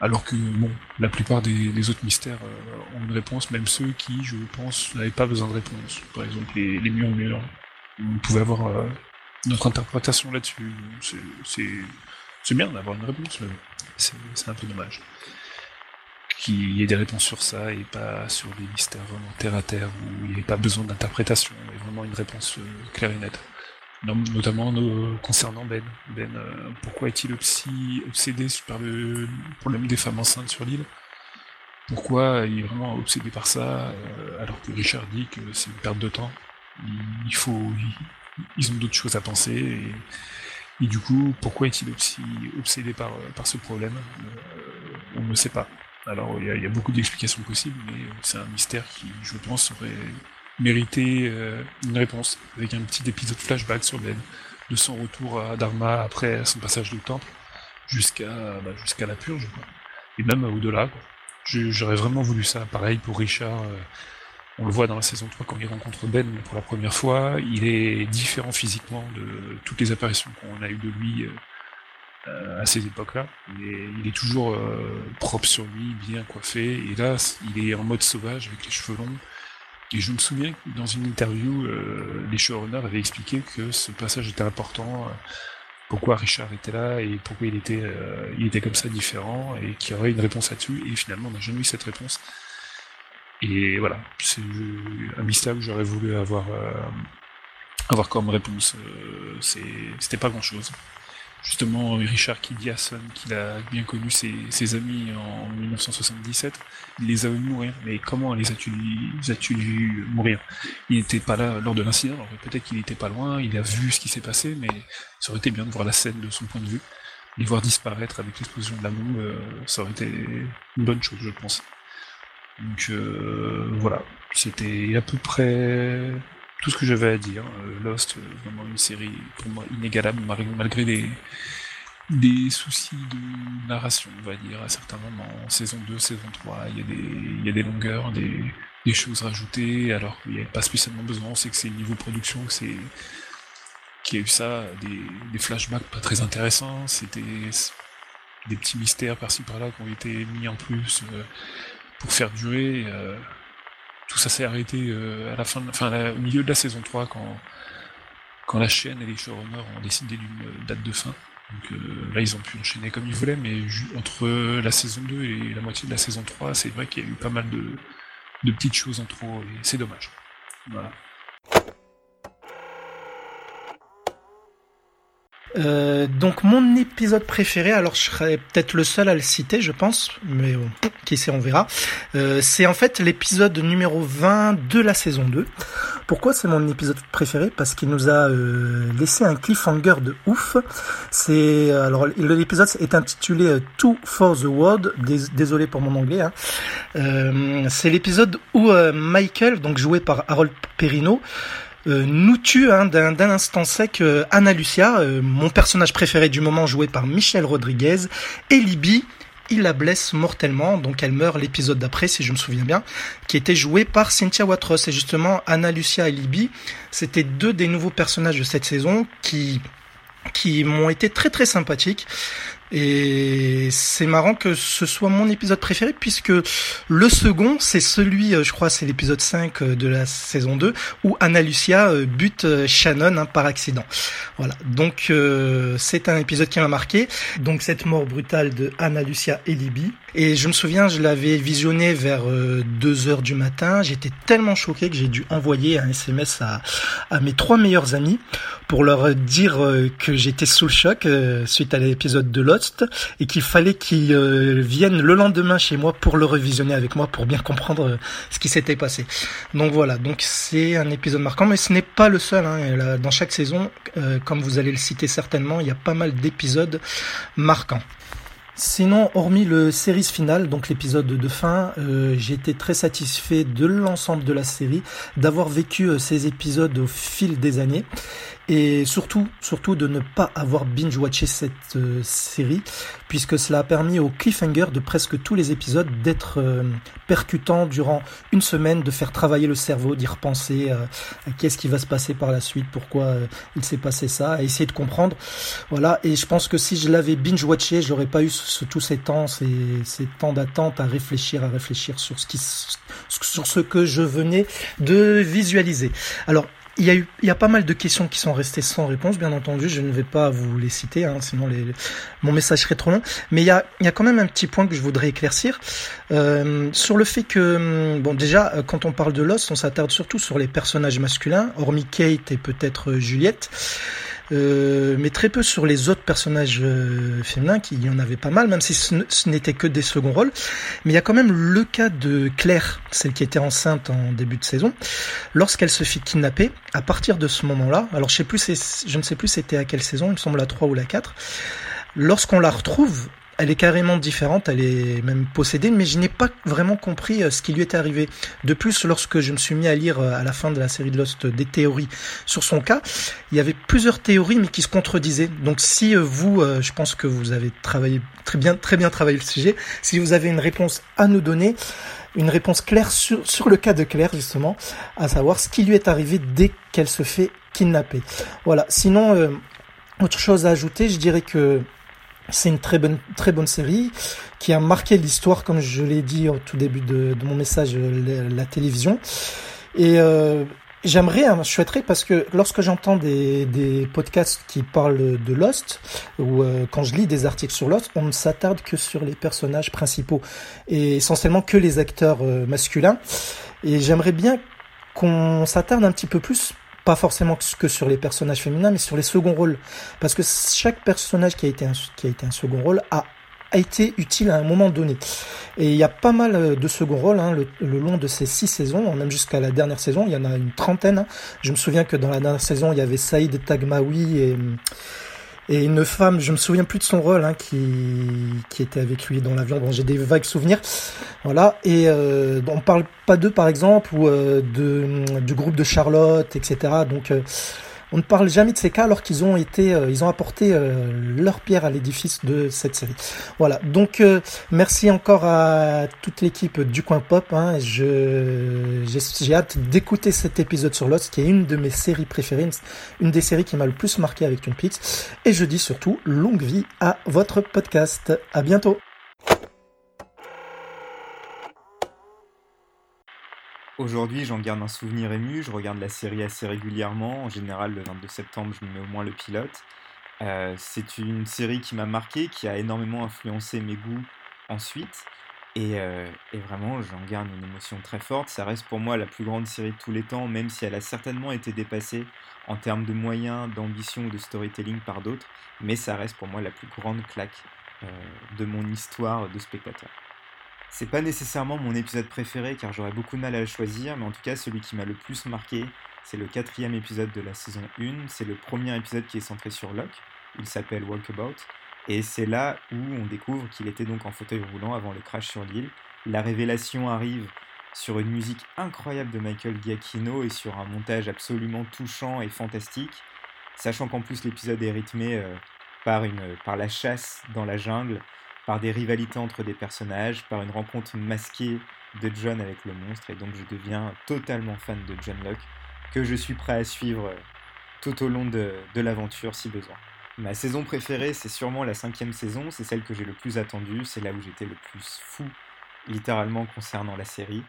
Alors que, bon, la plupart des, autres mystères euh, ont une réponse, même ceux qui, je pense, n'avaient pas besoin de réponse. Par exemple, les, les murs murs. On pouvait avoir euh, notre interprétation là-dessus. C'est bien d'avoir une réponse, mais c'est un peu dommage. Qu'il y ait des réponses sur ça et pas sur des mystères vraiment terre à terre où il n'y ait pas besoin d'interprétation, mais vraiment une réponse euh, claire et nette notamment concernant Ben. Ben, euh, pourquoi est-il obsédé par le problème des femmes enceintes sur l'île? Pourquoi il est vraiment obsédé par ça, euh, alors que Richard dit que c'est une perte de temps? Il faut, ils ont d'autres choses à penser. Et, du coup, pourquoi est-il obsédé par, ce problème? Euh, On ne sait pas. Alors, il y, a beaucoup d'explications possibles, mais c'est un mystère qui, je pense, aurait mériter euh, une réponse, avec un petit épisode flashback sur Ben, de son retour à Dharma après son passage du temple, jusqu'à bah, jusqu'à la purge, quoi. et même au-delà. J'aurais vraiment voulu ça. Pareil pour Richard, euh, on le voit dans la saison 3 quand il rencontre Ben pour la première fois, il est différent physiquement de toutes les apparitions qu'on a eues de lui euh, à ces époques-là. Il est toujours propre sur lui, bien coiffé, et là, il est en mode sauvage avec les cheveux longs, et je me souviens que dans une interview, euh, les showrunners avaient expliqué que ce passage était important, euh, pourquoi Richard était là et pourquoi il était, euh, il était comme ça différent et qu'il y aurait une réponse là-dessus. Et finalement, on n'a jamais eu cette réponse. Et voilà, c'est un mystère que j'aurais voulu avoir, avoir comme réponse. C'était pas grand-chose justement Richard qui dit à Son qu'il a bien connu ses, amis en 1977, il les a vus mourir, mais comment les a-tu vu mourir? Il n'était pas là lors de l'incident, peut-être qu'il n'était pas loin, il a vu ce qui s'est passé, mais ça aurait été bien de voir la scène de son point de vue. Les voir disparaître avec l'explosion de la bombe, euh, ça aurait été une bonne chose, je pense. Donc euh, voilà, c'était à peu près tout ce que j'avais à dire. Euh, Lost, euh, vraiment une série pour moi inégalable, malgré des, des soucis de narration, on va dire, à certains moments. Saison 2, saison 3, il y a des, y a des longueurs, des, des choses rajoutées, alors qu'il n'y avait pas spécialement besoin. Sait que c'est niveau production, que c'est qui a eu ça, des, des flashbacks pas très intéressants, c'était des petits mystères par-ci par-là qui ont été mis en plus euh, pour faire durer tout ça s'est arrêté euh, à la fin, enfin, au milieu de la saison 3 quand, quand la chaîne et les showrunners ont décidé d'une date de fin. Donc euh, là, ils ont pu enchaîner comme ils voulaient, mais entre la saison 2 et la moitié de la saison 3, c'est vrai qu'il y a eu pas mal de, de petites choses en trop, et c'est dommage. Voilà. Euh, donc mon épisode préféré, alors je serais peut-être le seul à le citer, je pense, mais qui sait, on verra. Euh, c'est en fait l'épisode numéro 20 de la saison 2. Pourquoi c'est mon épisode préféré? Parce qu'il nous a euh, laissé un cliffhanger de ouf. C'est alors l'épisode est intitulé Two for the World. Désolé pour mon anglais. Hein. c'est l'épisode où Michael, donc joué par Harold Perrino, euh, nous tue hein, d'un instant sec euh, Anna Lucia, euh, mon personnage préféré du moment joué par Michel Rodriguez, et Libby, il la blesse mortellement, donc elle meurt l'épisode d'après, si je me souviens bien, qui était joué par Cynthia Watros. Et justement, Anna Lucia et Libby, c'était deux des nouveaux personnages de cette saison qui qui m'ont été très très sympathiques. Et c'est marrant que ce soit mon épisode préféré puisque le second, c'est celui, euh, je crois, c'est l'épisode 5 euh, de la saison 2 où Anna Lucia euh, bute Shannon hein, par accident. Voilà. Donc c'est un épisode qui m'a marqué. Donc cette mort brutale de Anna Lucia et Libby Et je me souviens, je l'avais visionné vers 2 euh, heures du matin. J'étais tellement choqué que j'ai dû envoyer un SMS à, mes trois meilleurs amis pour leur dire euh, que j'étais sous le choc euh, suite à l'épisode de Lost et qu'il fallait qu'ils viennent le lendemain chez moi pour le revisionner avec moi pour bien comprendre ce qui s'était passé. Donc voilà, donc c'est un épisode marquant, mais ce n'est pas le seul. Hein. Dans chaque saison, comme vous allez le citer certainement, il y a pas mal d'épisodes marquants. Sinon, hormis le série finale, donc l'épisode de fin, euh, j'ai été très satisfait de l'ensemble de la série, d'avoir vécu euh, ces épisodes au fil des années et surtout, surtout de ne pas avoir binge-watché cette euh, série, puisque cela a permis au cliffhanger de presque tous les épisodes d'être euh, percutant durant une semaine, de faire travailler le cerveau, d'y repenser euh, à qu'est-ce qui va se passer par la suite, pourquoi il s'est passé ça, à essayer de comprendre. Voilà, et je pense que si je l'avais binge-watché, j'aurais pas eu ce, tous ces temps, ces, ces temps d'attente à réfléchir, à réfléchir sur ce qui, sur ce que je venais de visualiser. Alors, il y, a eu, il y a pas mal de questions qui sont restées sans réponse, bien entendu. Je ne vais pas vous les citer, hein, sinon mon message serait trop long. Mais il y, a, il y a quand même un petit point que je voudrais éclaircir euh, sur le fait que, bon, déjà, euh, quand on parle de Lost, on s'attarde surtout sur les personnages masculins, hormis Kate et peut-être Juliette. Euh, mais très peu sur les autres personnages euh, féminins, qui y en avait pas mal, même si ce, n'était que des seconds rôles. Mais il y a quand même le cas de Claire, celle qui était enceinte en début de saison, lorsqu'elle se fit kidnapper. À partir de ce moment-là, alors je sais plus, je ne sais plus c'était à quelle saison, il me semble la 3 ou la 4. Lorsqu'on la retrouve, elle est carrément différente, elle est même possédée, mais je n'ai pas vraiment compris euh, ce qui lui est arrivé. De plus, lorsque je me suis mis à lire euh, à la fin de la série de Lost des théories sur son cas, il y avait plusieurs théories mais qui se contredisaient. Donc si euh, vous, je pense que vous avez travaillé très bien, très bien travaillé le sujet, si vous avez une réponse à nous donner, une réponse claire sur le cas de Claire justement, à savoir ce qui lui est arrivé dès qu'elle se fait kidnapper. Voilà. Sinon, autre chose à ajouter, je dirais que c'est une très bonne, très bonne série qui a marqué l'histoire, comme je l'ai dit au tout début de, mon message, euh, la, télévision. Et euh, j'aimerais, hein, je souhaiterais, parce que lorsque j'entends des, des podcasts qui parlent de Lost, ou euh, quand je lis des articles sur Lost, on ne s'attarde que sur les personnages principaux, et essentiellement que les acteurs masculins. Et j'aimerais bien qu'on s'attarde un petit peu plus pas forcément que sur les personnages féminins, mais sur les seconds rôles. Parce que chaque personnage qui a été un, qui a été un second rôle a, a été utile à un moment donné. Et il y a pas mal euh, de second rôles hein, le, long de ces six saisons, même jusqu'à la dernière saison, il y en a une trentaine. Je me souviens que dans la dernière saison, il y avait Saïd Tagmaoui et et une femme, je me souviens plus de son rôle, hein, qui, était avec lui dans l'avion. Bon, j'ai des vagues souvenirs. Voilà. Et euh, on parle pas d'eux, par exemple, ou euh, de, du groupe de Charlotte, etc. Donc, euh, on ne parle jamais de ces cas alors qu'ils ont été, euh, ils ont apporté euh, leur pierre à l'édifice de cette série. Voilà. Donc euh, merci encore à toute l'équipe du coin pop. Hein. Je j'ai hâte d'écouter cet épisode sur Lost, qui est une de mes séries préférées, une des séries qui m'a le plus marqué avec Twin Peaks. Et je dis surtout longue vie à votre podcast. À bientôt. Aujourd'hui, j'en garde un souvenir ému. Je regarde la série assez régulièrement. En général, le 22 septembre, je me mets au moins le pilote. Euh, c'est une série qui m'a marqué, qui a énormément influencé mes goûts ensuite. Et, euh, et vraiment, j'en garde une émotion très forte. Ça reste pour moi la plus grande série de tous les temps, même si elle a certainement été dépassée en termes de moyens, d'ambition ou de storytelling par d'autres. Mais ça reste pour moi la plus grande claque euh, de mon histoire de spectateur. C'est pas nécessairement mon épisode préféré car j'aurais beaucoup de mal à le choisir, mais en tout cas celui qui m'a le plus marqué, c'est le quatrième épisode de la saison 1. C'est le premier épisode qui est centré sur Locke. Il s'appelle Walkabout. Et c'est là où on découvre qu'il était donc en fauteuil roulant avant le crash sur l'île. La révélation arrive sur une musique incroyable de Michael Giacchino et sur un montage absolument touchant et fantastique, sachant qu'en plus l'épisode est rythmé euh, par, une, par la chasse dans la jungle, par des rivalités entre des personnages, par une rencontre masquée de John avec le monstre, et donc je deviens totalement fan de John Locke, que je suis prêt à suivre tout au long de, l'aventure si besoin. Ma saison préférée, c'est sûrement la cinquième saison, c'est celle que j'ai le plus attendue, c'est là où j'étais le plus fou, littéralement concernant la série.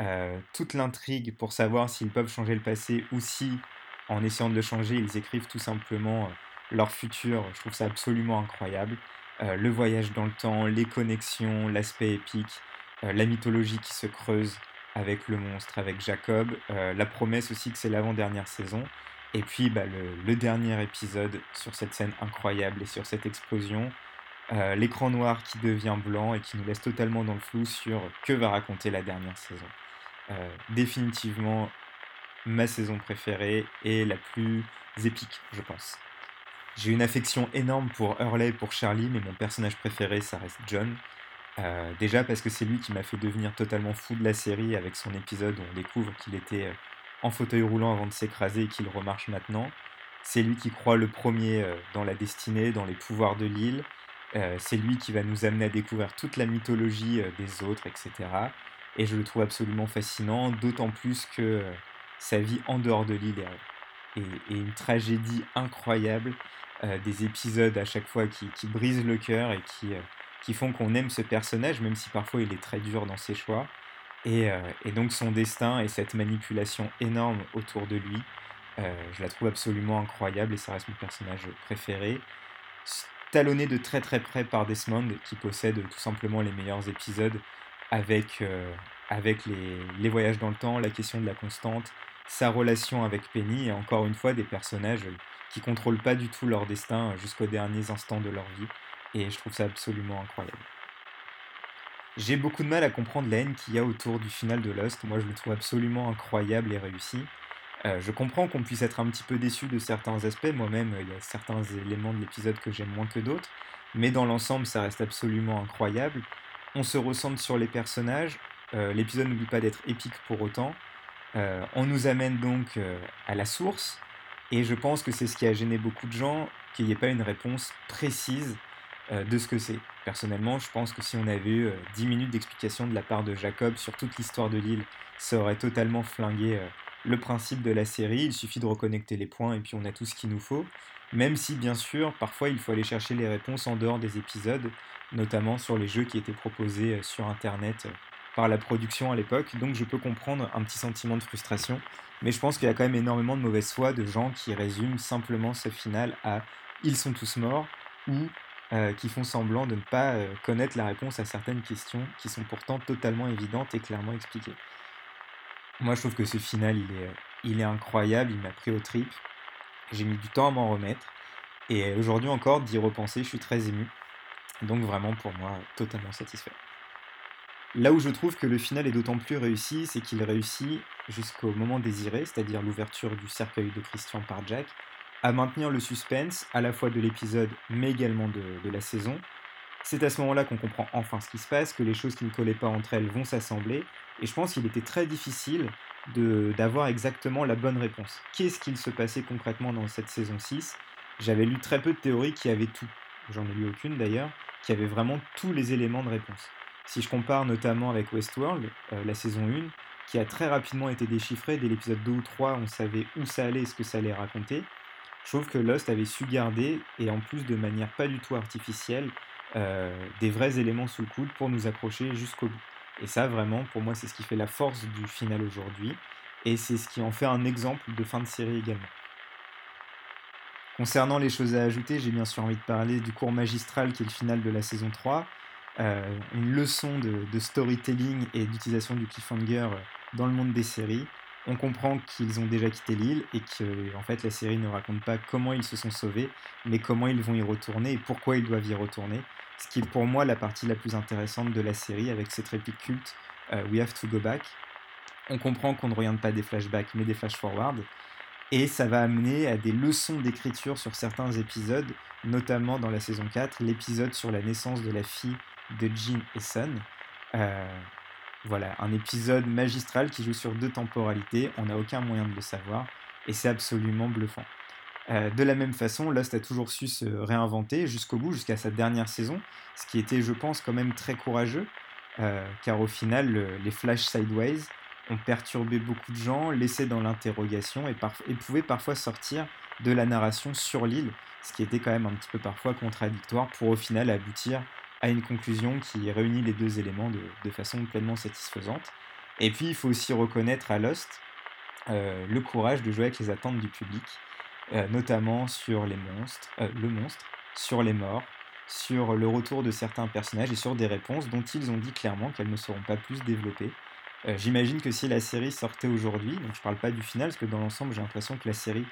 Euh, toute l'intrigue pour savoir s'ils peuvent changer le passé ou si, en essayant de le changer, ils écrivent tout simplement euh, leur futur, je trouve ça absolument incroyable. Le voyage dans le temps, les connexions, l'aspect épique, la mythologie qui se creuse avec le monstre, avec Jacob, la promesse aussi que c'est l'avant-dernière saison, et puis bah, le, dernier épisode sur cette scène incroyable et sur cette explosion, l'écran noir qui devient blanc et qui nous laisse totalement dans le flou sur que va raconter la dernière saison. définitivement ma saison préférée et la plus épique, je pense. J'ai une affection énorme pour Hurley et pour Charlie, mais mon personnage préféré, ça reste John. Euh, déjà parce que c'est lui qui m'a fait devenir totalement fou de la série avec son épisode où on découvre qu'il était euh, en fauteuil roulant avant de s'écraser et qu'il remarche maintenant. C'est lui qui croit le premier euh, dans la destinée, dans les pouvoirs de l'île. c'est lui qui va nous amener à découvrir toute la mythologie des autres, etc. Et je le trouve absolument fascinant, d'autant plus que sa vie en dehors de l'île est, une tragédie incroyable. des épisodes à chaque fois qui, brisent le cœur et qui qui font qu'on aime ce personnage, même si parfois il est très dur dans ses choix. Et, euh, donc son destin et cette manipulation énorme autour de lui, euh, je la trouve absolument incroyable et ça reste mon personnage préféré. Talonné de très très près par Desmond, qui possède tout simplement les meilleurs épisodes avec, euh, avec les, les, voyages dans le temps, la question de la constante, sa relation avec Penny et encore une fois des personnages qui contrôlent pas du tout leur destin jusqu'aux derniers instants de leur vie et je trouve ça absolument incroyable. J'ai beaucoup de mal à comprendre la haine qu'il y a autour du final de Lost. Moi, je le trouve absolument incroyable et réussi. Euh, je comprends qu'on puisse être un petit peu déçu de certains aspects. Moi-même, il y a certains éléments de l'épisode que j'aime moins que d'autres. Mais dans l'ensemble, ça reste absolument incroyable. On se ressente sur les personnages. Euh, l'épisode n'oublie pas d'être épique pour autant. Euh, on nous amène donc à la source. Et je pense que c'est ce qui a gêné beaucoup de gens, qu'il n'y ait pas une réponse précise euh, de ce que c'est. Personnellement, je pense que si on avait eu 10 euh, minutes d'explication de la part de Jacob sur toute l'histoire de l'île, ça aurait totalement flingué euh, le principe de la série. Il suffit de reconnecter les points et puis on a tout ce qu'il nous faut. Même si, bien sûr, parfois il faut aller chercher les réponses en dehors des épisodes, notamment sur les jeux qui étaient proposés sur Internet par la production à l'époque. Donc je peux comprendre un petit sentiment de frustration. Mais je pense qu'il y a quand même énormément de mauvaise foi de gens qui résument simplement ce final à ils sont tous morts ou euh, qui font semblant de ne pas euh, connaître la réponse à certaines questions qui sont pourtant totalement évidentes et clairement expliquées. Moi, je trouve que ce final, il est, il est incroyable, il m'a pris au trip. J'ai mis du temps à m'en remettre. Et aujourd'hui encore, d'y repenser, je suis très ému. Donc vraiment, pour moi, totalement satisfait. Là où je trouve que le final est d'autant plus réussi, c'est qu'il réussit jusqu'au moment désiré, c'est-à-dire l'ouverture du cercueil de Christian par Jack, à maintenir le suspense à la fois de l'épisode mais également de, la saison. C'est à ce moment-là qu'on comprend enfin ce qui se passe, que les choses qui ne collaient pas entre elles vont s'assembler, et je pense qu'il était très difficile d'avoir exactement la bonne réponse. Qu'est-ce qu'il se passait concrètement dans cette saison 6 J'avais lu très peu de théories qui avaient tout, j'en ai lu aucune d'ailleurs, qui avaient vraiment tous les éléments de réponse. Si je compare notamment avec Westworld, euh, la saison 1, qui a très rapidement été déchiffrée, dès l'épisode 2 ou 3, on savait où ça allait et ce que ça allait raconter, je trouve que Lost avait su garder, et en plus de manière pas du tout artificielle, euh, des vrais éléments sous le coude pour nous accrocher jusqu'au bout. Et ça, vraiment, pour moi, c'est ce qui fait la force du final aujourd'hui, et c'est ce qui en fait un exemple de fin de série également. Concernant les choses à ajouter, j'ai bien sûr envie de parler du cours magistral qui est le final de la saison 3. Euh, une leçon de, storytelling et d'utilisation du cliffhanger dans le monde des séries on comprend qu'ils ont déjà quitté l'île et que en fait la série ne raconte pas comment ils se sont sauvés, mais comment ils vont y retourner et pourquoi ils doivent y retourner. Ce qui est pour moi la partie la plus intéressante de la série avec cette réplique culte euh, We have to go back. On comprend qu'on ne regarde pas des flashbacks mais des flash-forward. Et ça va amener à des leçons d'écriture sur certains épisodes, notamment dans la saison 4, l'épisode sur la naissance de la fille de Jean et Son. Euh, voilà, un épisode magistral qui joue sur deux temporalités, on n'a aucun moyen de le savoir, et c'est absolument bluffant. Euh, de la même façon, Lost a toujours su se réinventer jusqu'au bout, jusqu'à sa dernière saison, ce qui était, je pense, quand même très courageux, euh, car au final, les flash sideways ont perturbé beaucoup de gens, laissé dans l'interrogation et, et pouvaient parfois sortir de la narration sur l'île, ce qui était quand même un petit peu parfois contradictoire pour au final aboutir à une conclusion qui réunit les deux éléments de, façon pleinement satisfaisante. Et puis, il faut aussi reconnaître à Lost euh, le courage de jouer avec les attentes du public, euh, notamment sur les monstres, euh, le monstre, sur les morts, sur le retour de certains personnages et sur des réponses dont ils ont dit clairement qu'elles ne seront pas plus développées. J'imagine que si la série sortait aujourd'hui, donc je parle pas du final, parce que dans l'ensemble j'ai l'impression que la série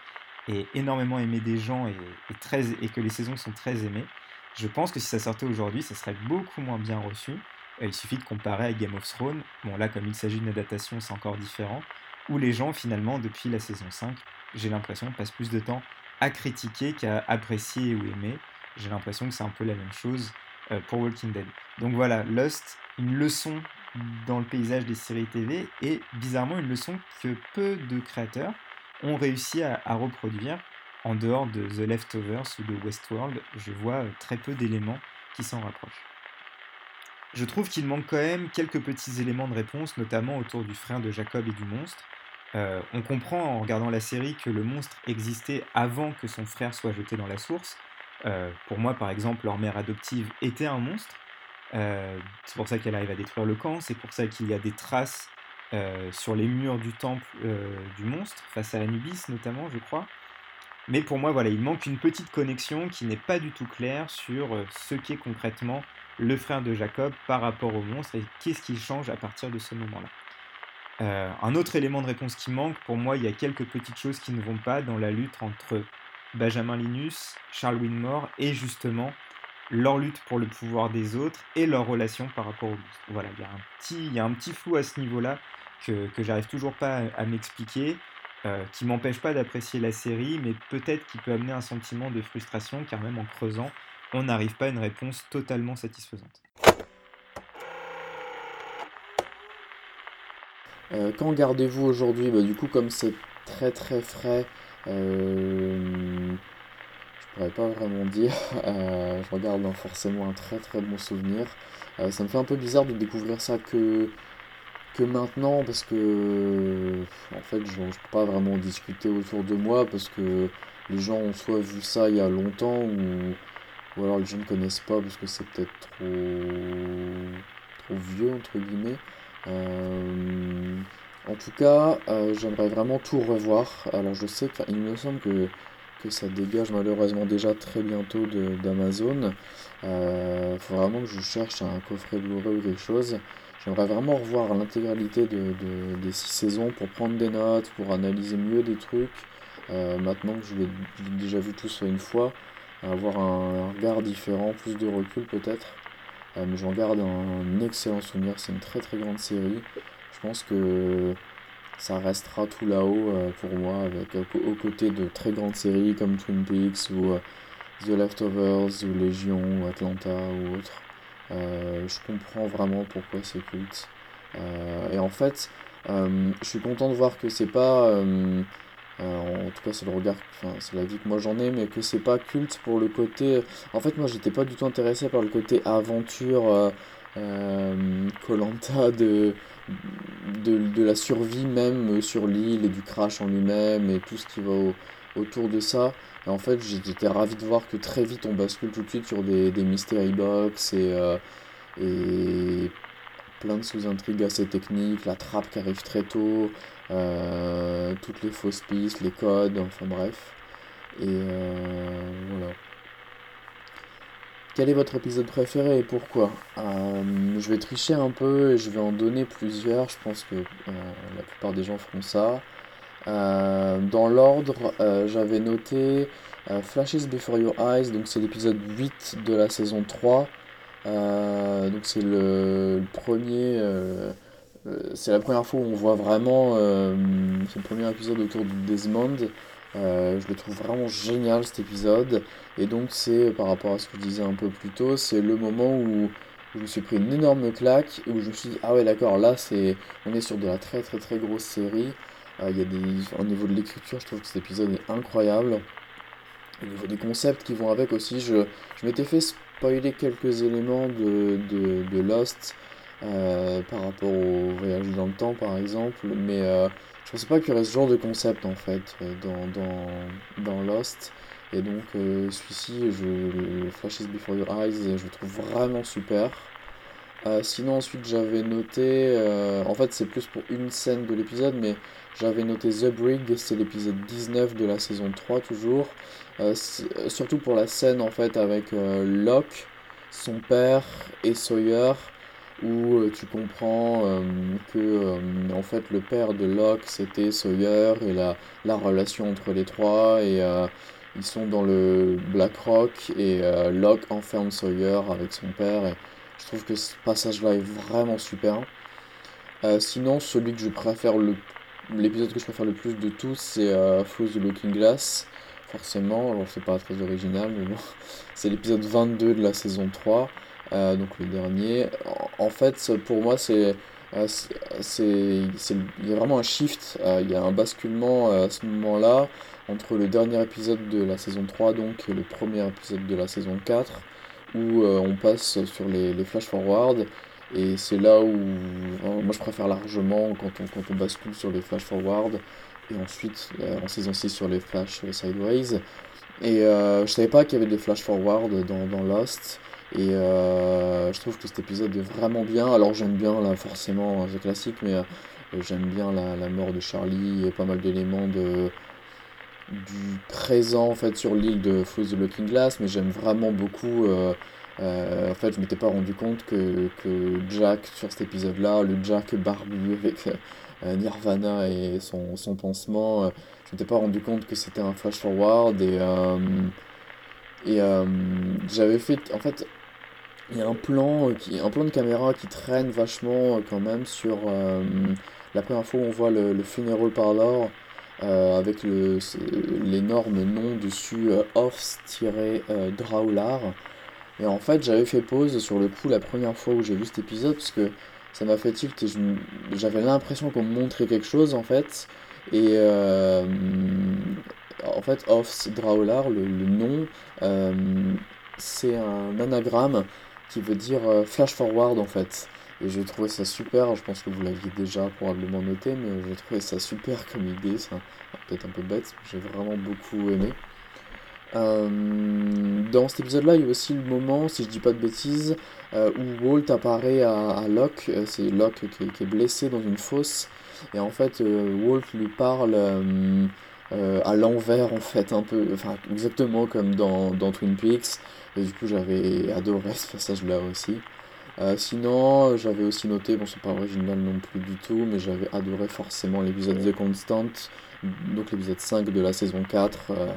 est énormément aimée des gens et, très, et que les saisons sont très aimées, je pense que si ça sortait aujourd'hui, ça serait beaucoup moins bien reçu. Il suffit de comparer à Game of Thrones, bon là comme il s'agit d'une adaptation c'est encore différent, où les gens finalement depuis la saison 5, j'ai l'impression, passent plus de temps à critiquer qu'à apprécier ou aimer. J'ai l'impression que c'est un peu la même chose euh, pour Walking Dead. Donc voilà, Lost, une leçon dans le paysage des séries TV et bizarrement une leçon que peu de créateurs ont réussi à, reproduire en dehors de The Leftovers ou de Westworld. Je vois euh, très peu d'éléments qui s'en rapprochent. Je trouve qu'il manque quand même quelques petits éléments de réponse, notamment autour du frère de Jacob et du monstre. Euh, on comprend en regardant la série que le monstre existait avant que son frère soit jeté dans la source. Euh, pour moi, par exemple, leur mère adoptive était un monstre. C'est pour ça qu'elle arrive à détruire le camp. C'est pour ça qu'il y a des traces sur les murs du temple du monstre, face à Anubis notamment, je crois. Mais pour moi, voilà, il manque une petite connexion qui n'est pas du tout claire sur ce qu'est concrètement le frère de Jacob par rapport au monstre et qu'est-ce qui change à partir de ce moment-là. Euh, un autre élément de réponse qui manque, pour moi, il y a quelques petites choses qui ne vont pas dans la lutte entre Benjamin Linus, Charles Winmore et justement leur lutte pour le pouvoir des autres et leur relation par rapport au monstre. Voilà, il y a un petit, flou à ce niveau-là que j'arrive toujours pas à, m'expliquer, euh, qui m'empêche pas d'apprécier la série, mais peut-être qui peut amener un sentiment de frustration, car même en creusant, on n'arrive pas à une réponse totalement satisfaisante. Euh, quand gardez-vous aujourd'hui? Bah, Du coup, comme c'est très très frais, euh, je pourrais pas vraiment dire. Euh, je regarde forcément un très très bon souvenir. ça me fait un peu bizarre de découvrir ça que, que maintenant parce que en fait je ne peux pas vraiment discuter autour de moi parce que les gens ont soit vu ça il y a longtemps ou, ou alors les gens ne connaissent pas parce que c'est peut-être trop, trop vieux entre guillemets. Euh, en tout cas, euh, j'aimerais vraiment tout revoir. Alors je sais qu'il me semble que, que ça dégage malheureusement déjà très bientôt d'Amazon. Il euh, faut vraiment que je cherche un coffret Blu-ray ou quelque chose. J'aimerais vraiment revoir l'intégralité de, des six saisons pour prendre des notes, pour analyser mieux des trucs. maintenant que je l'ai déjà vu tout ça une fois, avoir un, regard différent, plus de recul peut-être. Euh, mais j'en garde un excellent souvenir, c'est une très très grande série. Je pense que ça restera tout là-haut euh, pour moi, avec aux côtés de très grandes séries comme Twin Peaks ou euh, The Leftovers ou Légion ou Atlanta ou autre. Je comprends vraiment pourquoi c'est culte. et en fait, je suis content de voir que c'est pas en tout cas, c'est le regard, enfin, c'est la vie que moi j'en ai, mais que c'est pas culte pour le côté. En fait, moi j'étais pas du tout intéressé par le côté aventure, Colanta euh, euh, de, de, la survie même sur l'île et du crash en lui-même et tout ce qui va autour de ça. En fait, j'étais ravi de voir que très vite on bascule tout de suite sur des, des mystery box et, euh, plein de sous-intrigues assez techniques, la trappe qui arrive très tôt, euh, toutes les fausses pistes, les codes, enfin bref. Et euh, voilà. Quel est votre épisode préféré et pourquoi? Je vais tricher un peu et je vais en donner plusieurs. Je pense que la plupart des gens feront ça. Dans l'ordre, j'avais noté Flashes Before Your Eyes, donc c'est l'épisode 8 de la saison 3. donc c'est le, premier euh, c'est la première fois où on voit vraiment euh, premier épisode autour de Desmond. Euh, je le trouve vraiment génial cet épisode. Et donc c'est par rapport à ce que je disais un peu plus tôt, c'est le moment où je me suis pris une énorme claque, où je me suis dit ah ouais d'accord là c'est on est sur de la très très très grosse série. Il y a des au niveau de l'écriture je trouve que cet épisode est incroyable. Au niveau des concepts qui vont avec aussi, je, je m'étais fait spoiler quelques éléments de, de, de Lost. Euh, par rapport au voyage dans le temps par exemple, mais euh, je pensais pas qu'il y aurait ce genre de concept en fait euh, dans, dans, dans Lost. Et donc celui-ci, je, Flashes Before Your Eyes, je le trouve vraiment super. Sinon, ensuite, j'avais noté. en fait, c'est plus pour une scène de l'épisode, mais j'avais noté The Brig, c'est l'épisode 19 de la saison 3, toujours. surtout pour la scène, en fait, avec Locke, son père et Sawyer où euh, tu comprends euh, que euh, en fait le père de Locke c'était Sawyer et la, la relation entre les trois et ils sont dans le Black Rock et Locke enferme Sawyer avec son père je trouve que ce passage là est vraiment super. sinon celui que je préfère le l'épisode que je préfère le plus de tous c'est Through the Looking Glass forcément alors c'est pas très original mais bon c'est l'épisode 22 de la saison 3 euh, donc le dernier. En, fait, pour moi, c'est euh, c'est il y a vraiment un shift, euh, il y a un basculement à ce moment-là entre le dernier épisode de la saison 3 donc et le premier épisode de la saison 4 où on passe sur les, les flash forward et c'est là où moi je préfère largement quand on, quand on bascule sur les flash forward et ensuite en saison 6 sur les flash sideways et je savais pas qu'il y avait des flash forward dans, dans Lost et euh, je trouve que cet épisode est vraiment bien. Alors j'aime bien, là, forcément, c'est classique, mais euh, j'aime bien la, mort de Charlie et pas mal d'éléments de du présent en fait sur l'île de Through the Looking Glass, mais j'aime vraiment beaucoup. Euh, en fait, je m'étais pas rendu compte que, que Jack sur cet épisode-là, le Jack barbu avec Nirvana et son, son pansement, je m'étais pas rendu compte que c'était un flash forward et et j'avais fait en fait il y a un plan, euh, qui, un plan de caméra qui traîne vachement euh, quand même sur euh, la première fois où on voit le, le funeral parlor avec l'énorme nom dessus Offs-Draular. Et en fait, j'avais fait pause sur le coup la première fois où j'ai vu cet épisode parce que ça m'a fait tilt et j'avais l'impression qu'on me montrait quelque chose en fait. Et en fait, Offs Draular, le, nom, c'est un anagramme qui veut dire euh, flash forward en fait. Et j'ai trouvé ça super, je pense que vous l'aviez déjà probablement noté, mais j'ai trouvé ça super comme idée, ça peut-être un peu bête, j'ai vraiment beaucoup aimé. Euh, dans cet épisode-là, il y a aussi le moment, si je dis pas de bêtises, euh, où Walt apparaît à, Locke, c'est Locke qui est, blessé dans une fosse, et en fait, Walt lui parle à l'envers, en fait, un peu, enfin, exactement comme dans, dans Twin Peaks, et du coup, j'avais adoré ce passage-là aussi. Euh, sinon, j'avais aussi noté, bon, c'est pas original non plus du tout, mais j'avais adoré forcément l'épisode The Constant, donc l'épisode 5 de la saison 4. Euh,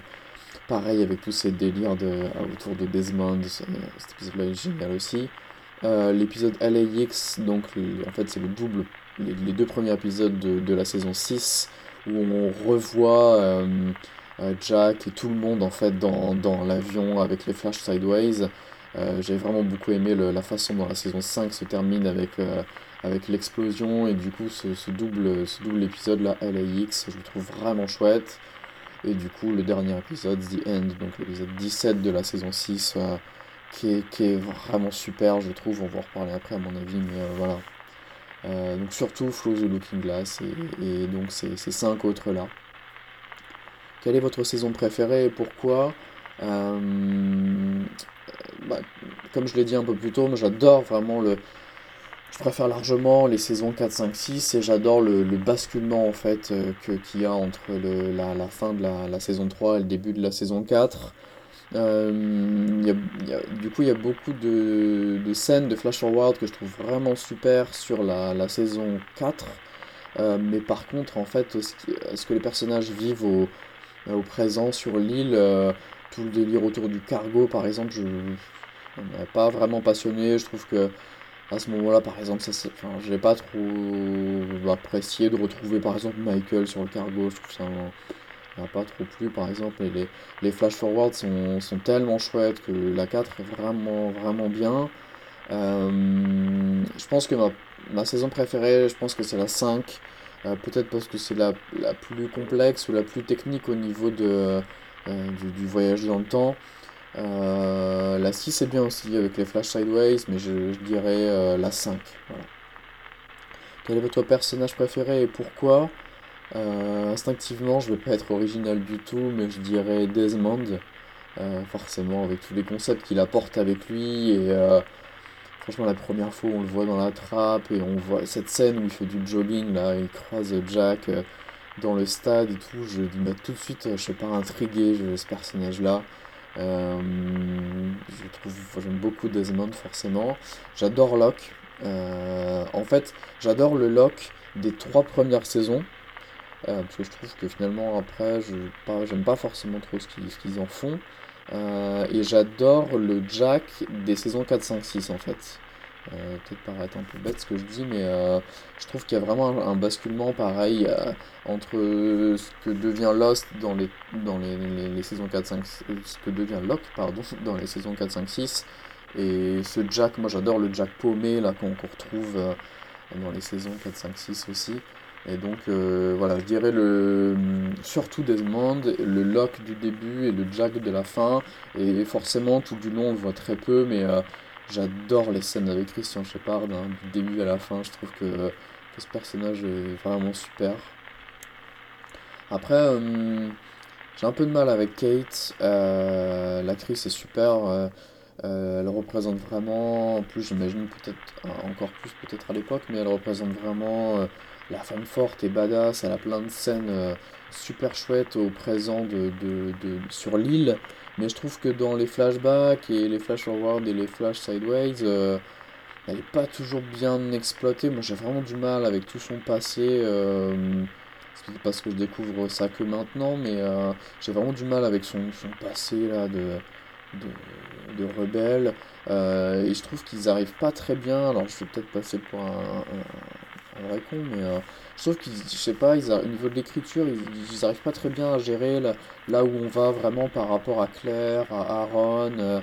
pareil, avec tous ces délires de, autour de Desmond, cet épisode-là est génial aussi. Euh, l'épisode LAX, donc en fait, c'est le double, les, deux premiers épisodes de, de, la saison 6, où on revoit euh, Jack et tout le monde en fait dans, dans l'avion avec les flash sideways. Euh, j'ai vraiment beaucoup aimé la façon dont la saison 5 se termine avec, euh, avec l'explosion et du coup ce, double, ce double épisode là LAX je le trouve vraiment chouette. Et du coup le dernier épisode, The End, donc l'épisode 17 de la saison 6, qui, est, qui, est, vraiment super je trouve, on va en reparler après à mon avis, mais voilà. donc surtout Flow the Looking Glass et, donc ces, ces cinq autres là. Quelle est votre saison préférée et pourquoi? Euh, bah, Comme je l'ai dit un peu plus tôt, j'adore vraiment le... Je préfère largement les saisons 4, 5, 6 et j'adore le, basculement en fait euh, qu'il y a entre la, fin de la, saison 3 et le début de la saison 4. Euh, du coup, il y a beaucoup de, scènes de flash forward que je trouve vraiment super sur la, saison 4. mais par contre, en fait, ce, que les personnages vivent au présent sur l'île. Tout le délire autour du cargo, par exemple, je ne pas vraiment passionné. Je trouve que à ce moment-là, par exemple, ça, enfin, j'ai pas trop apprécié de retrouver, par exemple, Michael sur le cargo. Je trouve ça m'a pas trop plu, par exemple. Les, flash forwards sont, sont, tellement chouettes que la 4 est vraiment, vraiment bien. Euh, je pense que ma, ma, saison préférée, je pense que c'est la 5. Euh, peut-être parce que c'est la, la, plus complexe ou la plus technique au niveau de, euh, du, voyage dans le temps. Euh, la 6 est bien aussi avec les flash sideways, mais je, dirais la 5. Quel est votre personnage préféré et pourquoi? Instinctivement, je ne vais pas être original du tout, mais je dirais Desmond. forcément, avec tous les concepts qu'il apporte avec lui et franchement, la première fois, on le voit dans la trappe et on voit cette scène où il fait du jogging, là, il croise Jack euh, dans le stade et tout. Je dis, tout de suite, je sais pas, intrigué, je, ce personnage-là. Euh, je trouve, j'aime beaucoup Desmond, forcément. J'adore Locke. en fait, j'adore le Locke des trois premières saisons. parce que je trouve que finalement, après, je j'aime pas forcément trop ce qu'ils en font. Euh, et j'adore le Jack des saisons 4, 5, 6 en fait. Euh, peut-être paraître un peu bête ce que je dis, mais euh, je trouve qu'il y a vraiment un, basculement pareil entre ce que devient Lost dans les, dans les, les, saisons 4, 5, ce que devient Locke, pardon, dans les saisons 4, 5, 6. Et ce Jack, moi j'adore le Jack paumé là qu'on retrouve dans les saisons 4, 5, 6 aussi. Et donc euh, voilà, je dirais le surtout Desmond, le Locke du début et le Jack de la fin. Et forcément, tout du long, on le voit très peu, mais euh, j'adore les scènes avec Christian Shepard, hein, du début à la fin. Je trouve que, ce personnage est vraiment super. Après, euh, j'ai un peu de mal avec Kate. L'actrice est super. elle représente vraiment, en plus j'imagine peut-être encore plus peut-être à l'époque, mais elle représente vraiment la femme forte et badass, elle a plein de scènes euh, super chouettes au présent de, de, sur l'île, mais je trouve que dans les flashbacks et les flash forward et les flash sideways, euh, elle n'est pas toujours bien exploitée. Moi j'ai vraiment du mal avec tout son passé. Euh, parce que je découvre ça que maintenant, mais j'ai vraiment du mal avec son, son passé là de, de, de rebelle. et je trouve qu'ils arrivent pas très bien. Alors je vais peut-être passer pour un un vrai con, mais euh, sauf qu'ils, je sais pas, ils au niveau de l'écriture, ils, ils arrivent pas très bien à gérer là, où on va vraiment par rapport à Claire, à Aaron. Euh,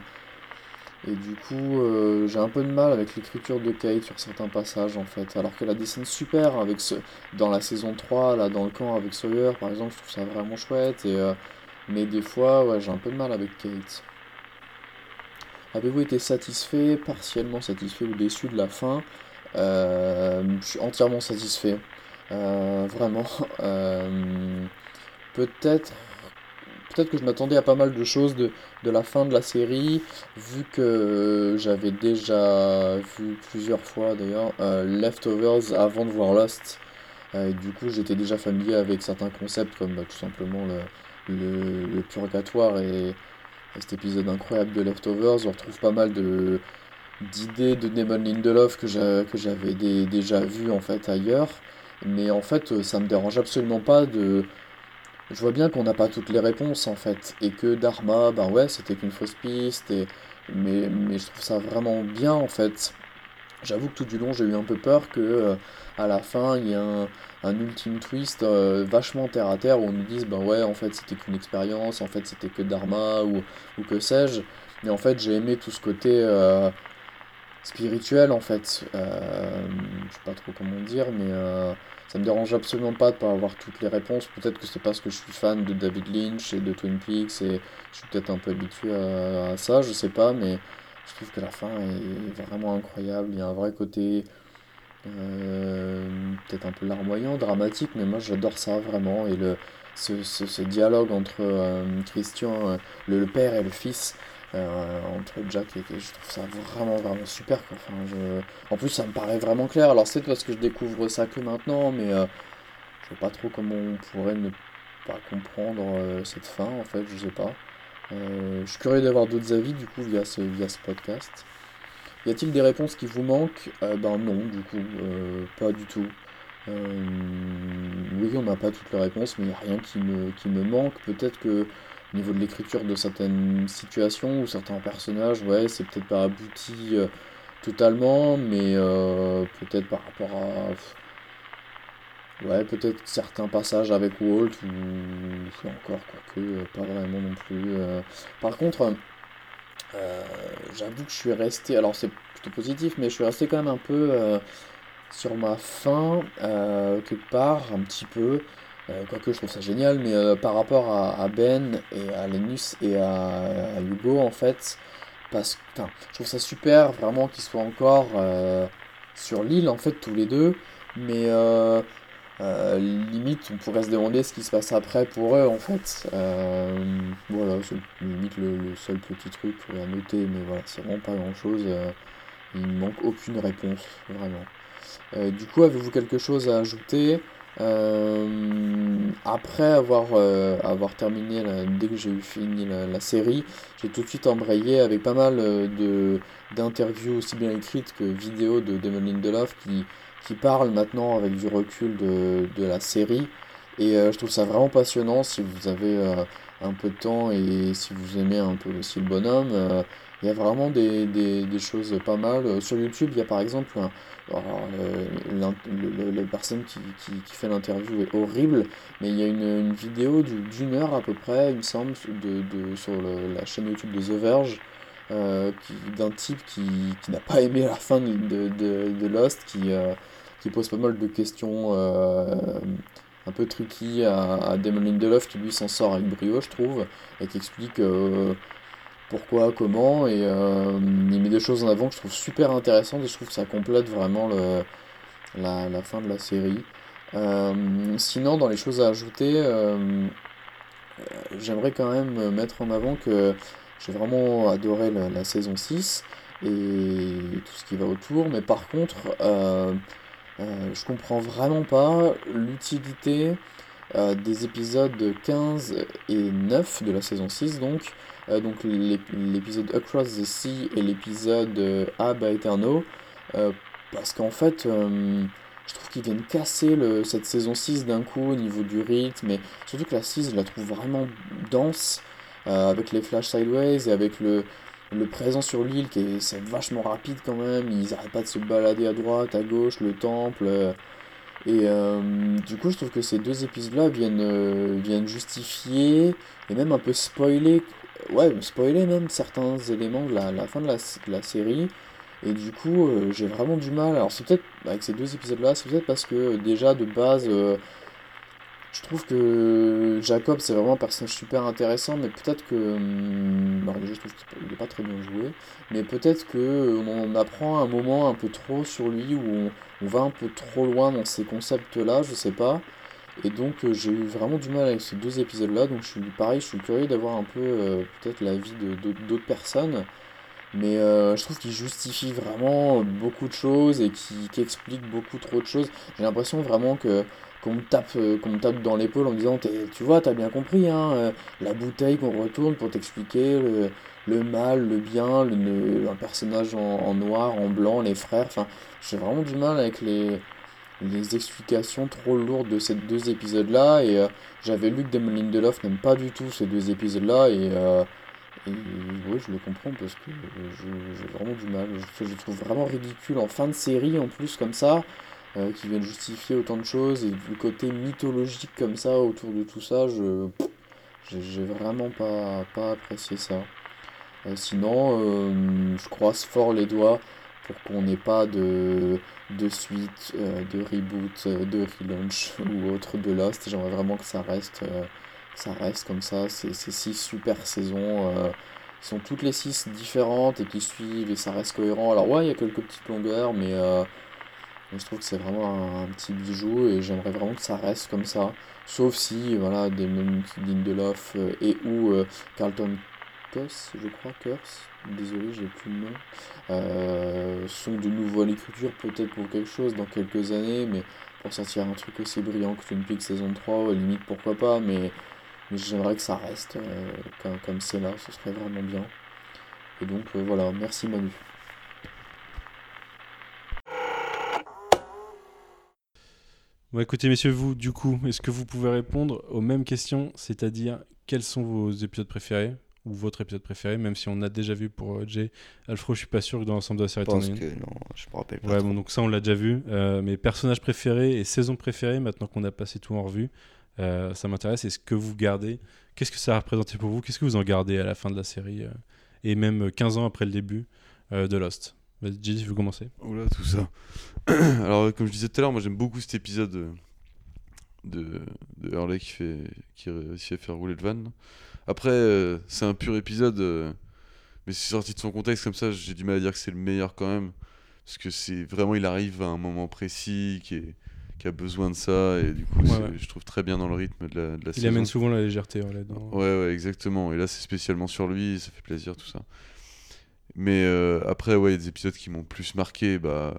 et du coup, euh, j'ai un peu de mal avec l'écriture de Kate sur certains passages en fait. Alors qu'elle a des scènes super avec ce, dans la saison 3, là, dans le camp avec Sawyer par exemple, je trouve ça vraiment chouette. Et, mais des fois, ouais, j'ai un peu de mal avec Kate. Avez-vous été satisfait, partiellement satisfait ou déçu de la fin? Euh, je suis entièrement satisfait. Euh, vraiment. Euh, peut-être peut-être que je m'attendais à pas mal de choses de, la fin de la série, vu que j'avais déjà vu plusieurs fois d'ailleurs Leftovers avant de voir Lost. et du coup, j'étais déjà familier avec certains concepts comme bah, tout simplement le, purgatoire et, et, cet épisode incroyable de Leftovers. On retrouve pas mal de, d'idées de Damon Lindelof que j'avais déjà vu en fait ailleurs. Mais en fait, euh, ça me dérange absolument pas de. Je vois bien qu'on n'a pas toutes les réponses en fait. Et que Dharma, ben ouais, c'était qu'une fausse piste. Et... Mais, mais je trouve ça vraiment bien en fait. J'avoue que tout du long, j'ai eu un peu peur que euh, à la fin, il y ait un, ultime twist euh, vachement terre à terre où on nous dise, ben ouais, en fait, c'était qu'une expérience, en fait, c'était que Dharma ou, ou que sais-je. Mais en fait, j'ai aimé tout ce côté spirituel en fait. Euh, je sais pas trop comment dire, mais euh, ça me dérange absolument pas de pas avoir toutes les réponses. Peut-être que c'est parce que je suis fan de David Lynch et de Twin Peaks et je suis peut-être un peu habitué à, ça, je sais pas, mais je trouve que la fin est vraiment incroyable. Il y a un vrai côté euh, peut-être un peu larmoyant, dramatique, mais moi j'adore ça vraiment. Et le, ce, ce, dialogue entre Christian, le, père et le fils, entre Jack et je trouve ça vraiment vraiment super Enfin, je... En plus ça me paraît vraiment clair. Alors c'est parce que je découvre ça que maintenant, mais euh, je sais pas trop comment on pourrait ne pas comprendre euh, cette fin en fait, je sais pas. je suis curieux d'avoir d'autres avis du coup via ce, via ce podcast. Y a-t-il des réponses qui vous manquent? Ben non, du coup, pas du tout. oui, on n'a pas toutes les réponses, mais il n'y a rien qui me, qui me manque. Peut-être que au niveau de l'écriture de certaines situations ou certains personnages, ouais, c'est peut-être pas abouti euh, totalement, mais euh, peut-être par rapport à. Ouais, peut-être certains passages avec Walt ou encore, quoique, euh, pas vraiment non plus. Par contre, j'avoue que je suis resté. Alors, c'est plutôt positif, mais je suis resté quand même un peu sur ma fin, quelque part, un petit peu. Euh, quoique je trouve ça génial, mais euh, par rapport à, Ben et à Lenus et à, Hugo, en fait, parce que je trouve ça super vraiment qu'ils soient encore euh, sur l'île, en fait, tous les deux, mais limite, on pourrait se demander ce qui se passe après pour eux, en fait. voilà, c'est limite le, seul petit truc à noter, mais voilà, c'est vraiment pas grand chose. il ne manque aucune réponse, vraiment. du coup, avez-vous quelque chose à ajouter? Après avoir, avoir terminé, dès que j'ai eu fini la, série, j'ai tout de suite embrayé avec pas mal de d'interviews aussi bien écrites que vidéos de Damon Lindelof qui, qui parlent maintenant avec du recul de, de la série. Et je trouve ça vraiment passionnant si vous avez un peu de temps et si vous aimez un peu aussi le bonhomme, euh, il y a vraiment des, des, choses pas mal. Euh, sur YouTube, il y a par exemple, la personne qui, qui, fait l'interview est horrible, mais il y a une, une vidéo d'une heure à peu près, il me semble, de, de sur la chaîne YouTube de The Verge. Euh, d'un type qui, qui n'a pas aimé la fin de, de, de Lost, qui, qui pose pas mal de questions un peu tricky à, à Damon Lindelof qui lui s'en sort avec brio je trouve et qui explique euh, pourquoi, comment et euh, il met des choses en avant que je trouve super intéressantes et je trouve que ça complète vraiment le, la, fin de la série. Euh, sinon dans les choses à ajouter j'aimerais quand même mettre en avant que j'ai vraiment adoré la, la, saison 6 et tout ce qui va autour mais par contre euh, je comprends vraiment pas l'utilité euh, des épisodes 15 et 9 de la saison 6 donc. Euh, donc l'épisode Across the Sea et l'épisode Ab Eterno. parce qu'en fait je trouve qu'ils viennent casser cette saison 6 d'un coup au niveau du rythme, et surtout que la 6, je la trouve vraiment dense, avec les flash sideways et avec le, le présent sur l'île qui est, c'est vachement rapide quand même, ils n'arrêtent pas de se balader à droite, à gauche, le temple. Euh, et euh, du coup, je trouve que ces deux épisodes-là viennent, euh, viennent justifier et même un peu spoiler, ouais, spoiler même certains éléments de la, fin de la, de la, série. Et du coup, j'ai vraiment du mal. Alors, c'est peut-être, avec ces deux épisodes-là, c'est peut-être parce que déjà de base, je trouve que Jacob, c'est vraiment un personnage super intéressant, mais peut-être que. Hum, déjà, je trouve qu'il n'est pas très bien joué, mais peut-être qu'on apprend un moment un peu trop sur lui, où on, va un peu trop loin dans ces concepts-là, je sais pas. Et donc, euh, j'ai eu vraiment du mal avec ces deux épisodes-là, donc je suis pareil, je suis curieux d'avoir un peu euh, peut-être l'avis d'autres personnes. Mais euh, je trouve qu'il justifie vraiment beaucoup de choses et qui, qui explique beaucoup trop de choses. J'ai l'impression vraiment que qu'on me tape, euh, qu'on tape dans l'épaule en me disant tu vois, t'as bien compris, hein, euh, la bouteille qu'on retourne pour t'expliquer le, le, mal, le bien, le, un personnage en, noir, en blanc, les frères. Enfin, j'ai vraiment du mal avec les, les explications trop lourdes de ces deux épisodes-là. Et euh, j'avais lu que Damon Lindelof n'aime pas du tout ces deux épisodes-là. Et, et oui, je le comprends parce que j'ai vraiment du mal. Je trouve vraiment ridicule en fin de série en plus comme ça. Euh, qui viennent justifier autant de choses, et le côté mythologique comme ça autour de tout ça, je j'ai vraiment pas, pas apprécié ça. Euh, sinon, euh, je croise fort les doigts pour qu'on n'ait pas de, de suite, de reboot, de relaunch ou autre de Lost. J'aimerais vraiment que ça reste, ça reste comme ça, ces, six super saisons sont toutes les six différentes et qui suivent et ça reste cohérent. Alors ouais, il y a quelques petites longueurs, mais je trouve que c'est vraiment un, petit bijou et j'aimerais vraiment que ça reste comme ça. Sauf si, voilà, des Lindelof euh, et ou euh, Carlton Curse, je crois, Curse, désolé, j'ai plus le nom, euh, sont de nouveau à l'écriture, peut-être pour quelque chose dans quelques années, mais pour sortir un truc aussi brillant que Twin Peaks saison 3, limite pourquoi pas, mais, j'aimerais que ça reste comme, comme c'est là, ce serait vraiment bien. Et donc voilà, merci Manu. Bon, écoutez, messieurs, vous, du coup, est-ce que vous pouvez répondre aux mêmes questions, c'est-à-dire quels sont vos épisodes préférés ou votre épisode préféré, même si on a déjà vu pour euh, Jay Alfro, je suis pas sûr que dans l'ensemble de la série. Je pense que non, je me rappelle pas. Ouais, bon, donc ça, on l'a déjà vu. Euh, mes personnages préférés et saisons préférées, maintenant qu'on a passé tout en revue, euh, ça m'intéresse. Est-ce que vous gardez Qu'est-ce que ça a représenté pour vous? Qu'est-ce que vous en gardez à la fin de la série Et même 15 ans après le début de Lost? Vas-y, tu veux commencer Oula, tout ça. Alors, comme je disais tout à l'heure, moi j'aime beaucoup cet épisode de, de Hurley qui, fait, qui réussit à faire rouler le van. Après, euh, c'est un pur épisode, euh, mais c'est sorti de son contexte comme ça, j'ai du mal à dire que c'est le meilleur quand même. Parce que c'est vraiment, il arrive à un moment précis qui, est, qui a besoin de ça, et du coup, je trouve très bien dans le rythme de la, de la il amène souvent la légèreté. Ouais, ouais, exactement. Et là, c'est spécialement sur lui, ça fait plaisir, tout ça. Mais euh, après, ouais, il y a des épisodes qui m'ont plus marqué. Bah,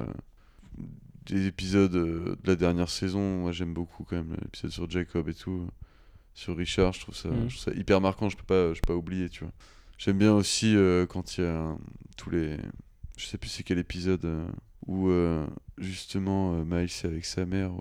des épisodes euh, de la dernière saison, moi j'aime beaucoup quand même l'épisode sur Jacob et tout. Sur Richard, je trouve ça, je trouve ça hyper marquant, je peux pas, je peux pas oublier, tu vois. J'aime bien aussi euh, quand il y a tous les. Je sais plus c'est quel épisode où justement Miles est avec sa mère,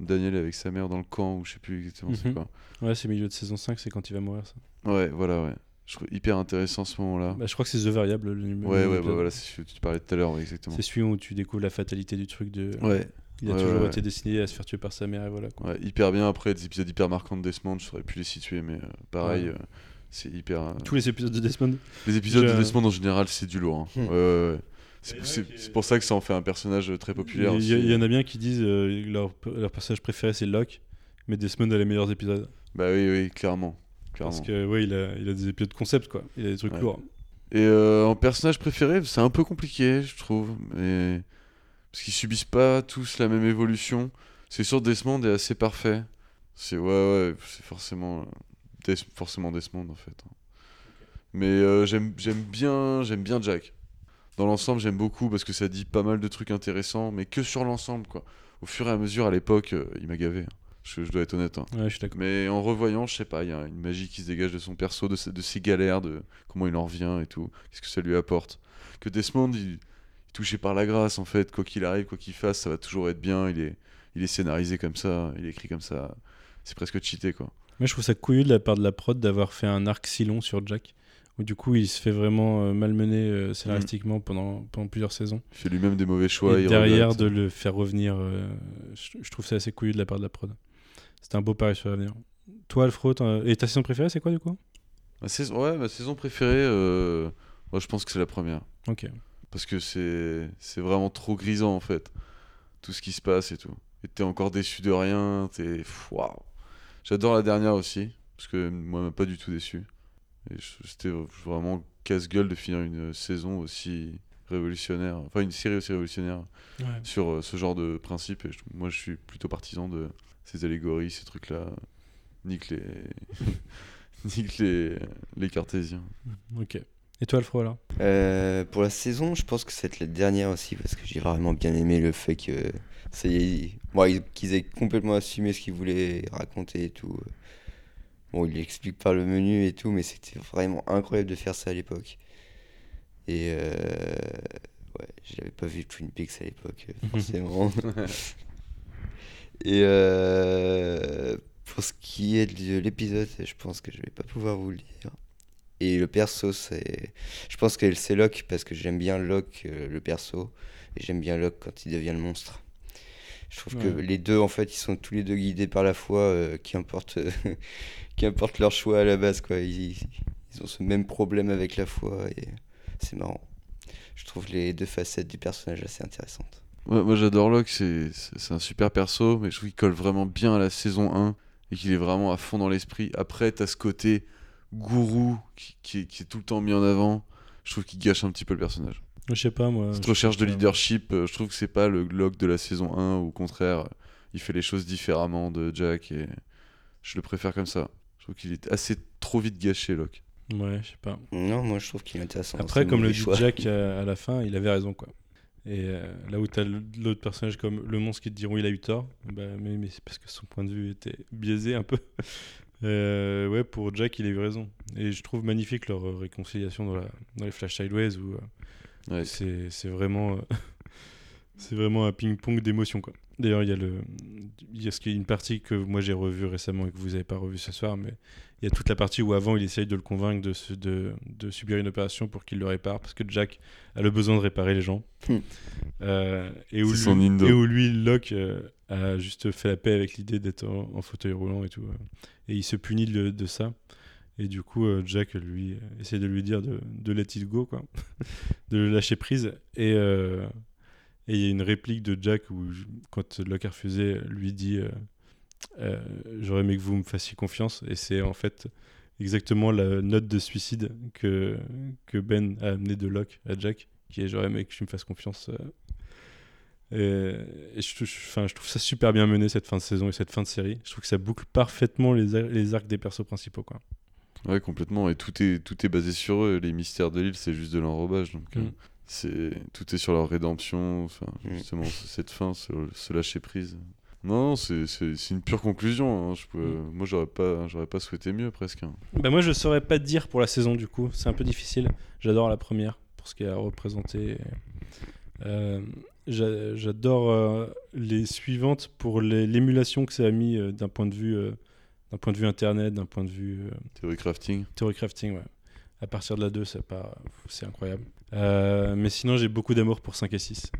Daniel est avec sa mère dans le camp, ou je sais plus exactement c'est Mhm. quoi. Ouais, c'est milieu de saison 5, c'est quand il va mourir ça. Ouais, voilà, ouais. Je trouve hyper intéressant ce moment-là. Bah, je crois que c'est The Variable le numéro. ouais, ouais, bah, voilà, c'est celui que tu parlais tout à l'heure, ouais, exactement. C'est celui où tu découvres la fatalité du truc de. Ouais, Il a Ouais, toujours ouais, été destiné à se faire tuer par sa mère et voilà quoi. ouais, hyper bien. Après, des épisodes hyper marquants de Desmond, je saurais plus les situer, mais euh, pareil, Ouais. euh, c'est hyper. euh, Tous les épisodes de Desmond. Les épisodes Je- de Desmond en général, c'est du lourd. hein. Hmm. Ouais, ouais, ouais. C'est pour ça que ça en fait un personnage très populaire. Il y, a- aussi. il y en a bien qui disent euh, leur, leur personnage préféré c'est Locke, mais Desmond a les meilleurs épisodes. Bah oui, oui, clairement. Clairement. Parce que ouais, il a, il a des épisodes concept quoi. Il a des trucs Ouais. lourds. Et euh, en personnage préféré, c'est un peu compliqué, je trouve. Mais... Parce qu'ils subissent pas tous la même évolution. C'est sûr, Desmond est assez parfait. C'est ouais, ouais, c'est forcément, euh, Des- forcément Desmond en fait. Mais euh, j'aime j'aime bien, j'aime bien Jack. Dans l'ensemble, j'aime beaucoup parce que ça dit pas mal de trucs intéressants, mais que sur l'ensemble quoi. Au fur et à mesure, à l'époque, euh, il m'a gavé. hein. Je, je dois être honnête. hein. Ouais, je suis d'accord. Mais en revoyant, je sais pas, il y a une magie qui se dégage de son perso, de, ses- de ses galères, de comment il en revient et tout. Qu'est-ce que ça lui apporte? Que Desmond, il, il est touché par la grâce en fait. Quoi qu'il arrive, quoi qu'il fasse, ça va toujours être bien. Il est, il est scénarisé comme ça, il est écrit comme ça. C'est presque cheaté quoi. Moi je trouve ça couillu de la part de la prod d'avoir fait un arc si long sur Jack. Où du coup il se fait vraiment euh, malmener euh, scénaristiquement pendant, pendant plusieurs saisons. Il fait lui-même des mauvais choix. et derrière regrette. de le faire revenir, euh, je, je trouve ça assez couillu de la part de la prod. C'était un beau pari sur l'avenir. Toi Alfred, t'en- et ta saison préférée c'est quoi du coup? Ma saison, ouais, ma saison préférée, euh, moi je pense que c'est la première. Ok. Parce que c'est vraiment trop grisant en fait. Tout ce qui se passe et tout. Et t'es encore déçu de rien. T'es. Waouh. J'adore la dernière aussi. Parce que moi, elle m'a pas du tout déçu. C'était vraiment casse-gueule de finir une saison aussi révolutionnaire. Enfin, une série aussi révolutionnaire sur euh, ce genre de principe. Et moi, je suis plutôt partisan de ces allégories, ces trucs-là. Nique les. Nique les, les cartésiens. Ok. Et toi Alfred là Euh, pour la saison, je pense que c'est la dernière aussi parce que j'ai vraiment bien aimé le fait que ça y est, bon, ils- qu'ils aient complètement assumé ce qu'ils voulaient raconter et tout. Bon, ils l'expliquent par le menu et tout, mais c'était vraiment incroyable de faire ça à l'époque. Et euh, ouais, j'avais pas vu Twin Peaks à l'époque, forcément. et euh, pour ce qui est de l'épisode, je pense que je vais pas pouvoir vous le dire. Et le perso, c'est. Je pense que c'est Locke parce que j'aime bien Locke, euh, le perso, et j'aime bien Locke quand il devient le monstre. Je trouve que les deux, en fait, ils sont tous les deux guidés par la foi, euh, qu'importe qu'importe leur choix à la base, quoi. Ils, ils ont ce même problème avec la foi, et c'est marrant. Je trouve les deux facettes du personnage assez intéressantes. Ouais, moi j'adore Locke, c'est un super perso, mais je trouve qu'il colle vraiment bien à la saison 1 et qu'il est vraiment à fond dans l'esprit. Après, t'as ce côté gourou qui, qui est, qui est tout le temps mis en avant. Je trouve qu'il gâche un petit peu le personnage. Je sais pas moi. Cette recherche de leadership, euh, je trouve que c'est pas le Locke de la saison 1, ou au contraire, il fait les choses différemment de Jack et je le préfère comme ça. Je trouve qu'il est assez trop vite gâché, Locke. Ouais, je sais pas. Non, moi je trouve qu'il est intéressant. Après, comme le dit choix. Jack à, à la fin, il avait raison, quoi. Et euh, là où t'as l- l'autre personnage comme le monstre qui te diront il a eu tort, bah, mais, mais c'est parce que son point de vue était biaisé un peu. Euh, ouais, pour Jack, il a eu raison. Et je trouve magnifique leur réconciliation dans, la, dans les Flash Sideways où euh, Ouais. c'est c'est vraiment, euh, c'est vraiment un ping-pong d'émotions, quoi. D'ailleurs, il y a le, il y a ce qui est une partie que moi j'ai revue récemment et que vous n'avez pas revu ce soir, mais il y a toute la partie où avant il essaye de le convaincre de, se- de, de subir une opération pour qu'il le répare parce que Jack a le besoin de réparer les gens. Hmm. Euh, et, où C'est son lui, indo. et où lui, Locke, euh, a juste fait la paix avec l'idée d'être en, en fauteuil roulant et tout. euh. et il se punit de, de ça. Et du coup, euh, Jack, lui, essaie de lui dire de, de let it go, quoi. de le lâcher prise. Et euh, et il y a une réplique de Jack où, je- quand Locke a refusé, lui dit euh, euh, J'aurais aimé que vous me fassiez confiance. Et c'est en fait exactement la note de suicide que, que Ben a amené de Locke à Jack, qui est J'aurais aimé que tu me fasses confiance. euh. Et, et je, je- enfin, je trouve ça super bien mené cette fin de saison et cette fin de série. Je trouve que ça boucle parfaitement les, ar- les arcs des persos principaux. Quoi. Ouais, complètement. Et tout est, tout est basé sur eux. Les mystères de l'île, c'est juste de l'enrobage. Donc, euh, Mm. C'est tout est sur leur rédemption. Enfin, justement, cette fin, se, se lâcher prise. Non, c'est une pure conclusion. hein. Je peux, Mm. Moi, j'aurais pas, j'aurais pas souhaité mieux presque. hein. Bah moi je saurais pas te dire pour la saison du coup, c'est un peu difficile. J'adore la première pour ce qu'elle a représenté. Euh, j'a- J'adore euh, les suivantes pour l'émulation que ça a mis euh, d'un point de vue euh, d'un point de vue internet, d'un point de vue euh, Theory crafting. theory crafting. Ouais. À partir de la 2, c'est pas incroyable. Euh, mais sinon j'ai beaucoup d'amour pour 5 et 6.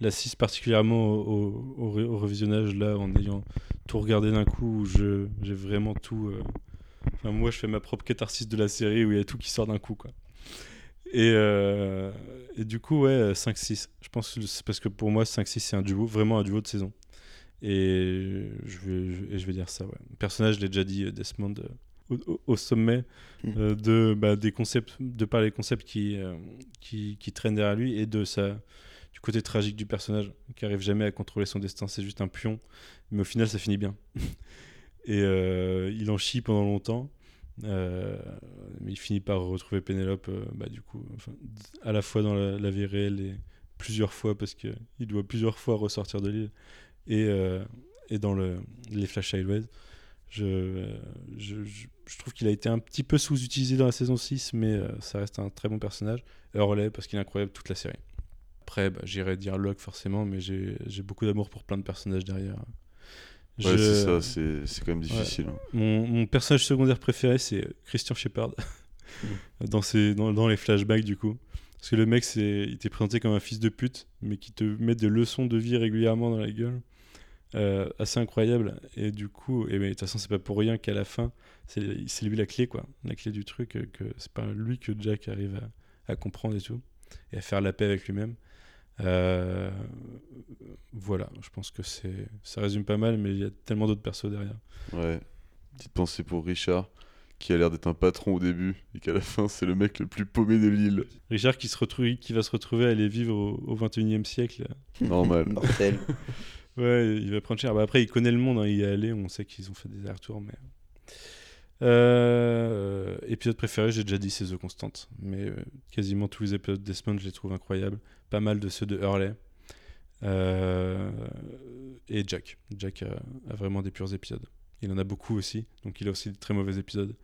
La 6 particulièrement au, au- au revisionnage là en ayant tout regardé d'un coup où j'ai vraiment tout euh, Enfin, moi, je fais ma propre catharsis de la série où il y a tout qui sort d'un coup, quoi. Et, euh, et du coup, ouais, 5-6. Je pense que c'est parce que pour moi, 5-6, c'est un duo, vraiment un duo de saison. Et je vais, je vais dire ça, ouais. Le personnage, je l'ai déjà dit, euh, Desmond, euh, au, sommet Mm. euh, de, bah, des concepts, de par les concepts qui, euh, qui, qui traînent derrière lui et de sa, du côté tragique du personnage, qui arrive jamais à contrôler son destin. C'est juste un pion, mais au final, ça finit bien. et euh, il en chie pendant longtemps. Euh, mais il finit par retrouver Pénélope, euh, bah, du coup, enfin, à la fois dans la, la vie réelle et plusieurs fois, parce qu'il doit plusieurs fois ressortir de l'île, et, euh, et dans le, les Flash Sideways. Je, je, je, trouve qu'il a été un petit peu sous-utilisé dans la saison 6, mais euh, ça reste un très bon personnage. Hurley, parce qu'il est incroyable toute la série. Après, bah, j'irais dire Locke forcément, mais j'ai beaucoup d'amour pour plein de personnages derrière. Ouais, Je- c'est ça, c'est quand même difficile. hein. mon, mon personnage secondaire préféré, c'est Christian Shepard. dans, ses, dans, dans les flashbacks, du coup. Parce que le mec, il t'est présenté comme un fils de pute, mais qui te met des leçons de vie régulièrement dans la gueule. Euh, assez incroyable. Et du coup, et mais de toute façon, c'est pas pour rien qu'à la fin, c'est, lui la clé, quoi. La clé du truc, euh, que c'est pas lui que Jack arrive à, à comprendre et tout. Et à faire la paix avec lui-même. Euh, voilà, je pense que c'est, ça résume pas mal, mais il y a tellement d'autres persos derrière. Ouais. Petite pensée pour Richard, qui a l'air d'être un patron au début, et qu'à la fin, c'est le mec le plus paumé de l'île. Richard qui, se retrouve, qui va se retrouver à aller vivre au, au 21e siècle. Normal. Mortel. Ouais, il va prendre cher. Bah, après, il connaît le monde, hein, il y est allé, on sait qu'ils ont fait des allers-retours. Mais... Euh, épisode préféré, j'ai déjà dit, c'est The Constant. Mais euh, quasiment tous les épisodes de Desmond, je les trouve incroyables. Pas mal de ceux de Hurley. Euh, et Jack. Jack a, vraiment des purs épisodes. Il en a beaucoup aussi, donc il a aussi de très mauvais épisodes.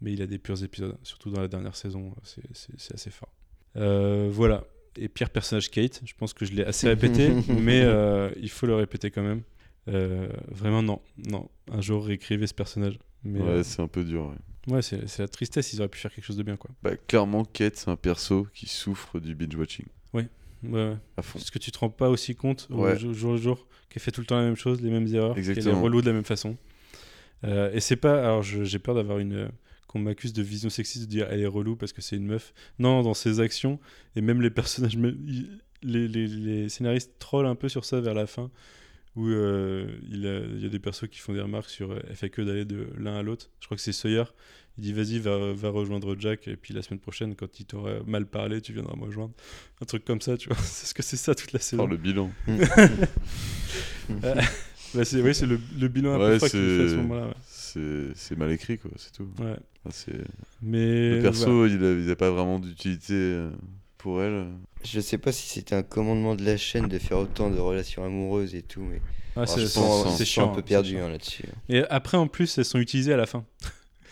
Mais il a des purs épisodes, surtout dans la dernière saison, c'est- assez fort. Voilà. Et pire personnage Kate, je pense que je l'ai assez répété, mais euh, il faut le répéter quand même. Euh, vraiment, non. Non. Un jour, réécrivez ce personnage. Mais Ouais, euh, c'est un peu dur. ouais. ouais, c'est la tristesse, ils auraient pu faire quelque chose de bien, quoi. Bah, clairement, Kate, c'est un perso qui souffre du binge-watching. Ouais, ouais. À fond. Parce que tu te rends pas aussi compte au Ouais. jour, jour le jour qu'elle fait tout le temps la même chose, les mêmes erreurs, qu'elle est relou de la même façon. Et c'est pas. Alors j'ai peur d'avoir une. Euh, qu'on m'accuse de vision sexiste, de dire elle est relou parce que c'est une meuf. Non, dans ses actions, et même les personnages. Les, les- les scénaristes trollent un peu sur ça vers la fin, où euh, il, a- il y a des persos qui font des remarques sur. euh, Elle fait que d'aller de l'un à l'autre. Je crois que c'est Sawyer. Il dit vas-y, va, va rejoindre Jack, et puis la semaine prochaine, quand il t'aurait mal parlé, tu viendras me rejoindre. Un truc comme ça, tu vois. C'est ce que c'est ça toute la saison. Oh, le bilan. Bah, c'est oui, c'est le, le bilan un peu froid qu'il fait à ce c'est moment-là. ouais. c'est c'est mal écrit, quoi, c'est tout. Ouais. Enfin, c'est- Mais le perso, voilà. il, a pas vraiment d'utilité euh, pour elle. Je sais pas si c'était un commandement de la chaîne de faire autant de relations amoureuses et tout, mais Ah, Alors, c'est je c'est- pense- c'est chiant. un peu perdu c'est hein, là-dessus. Et après, en plus, elles sont utilisées à la fin.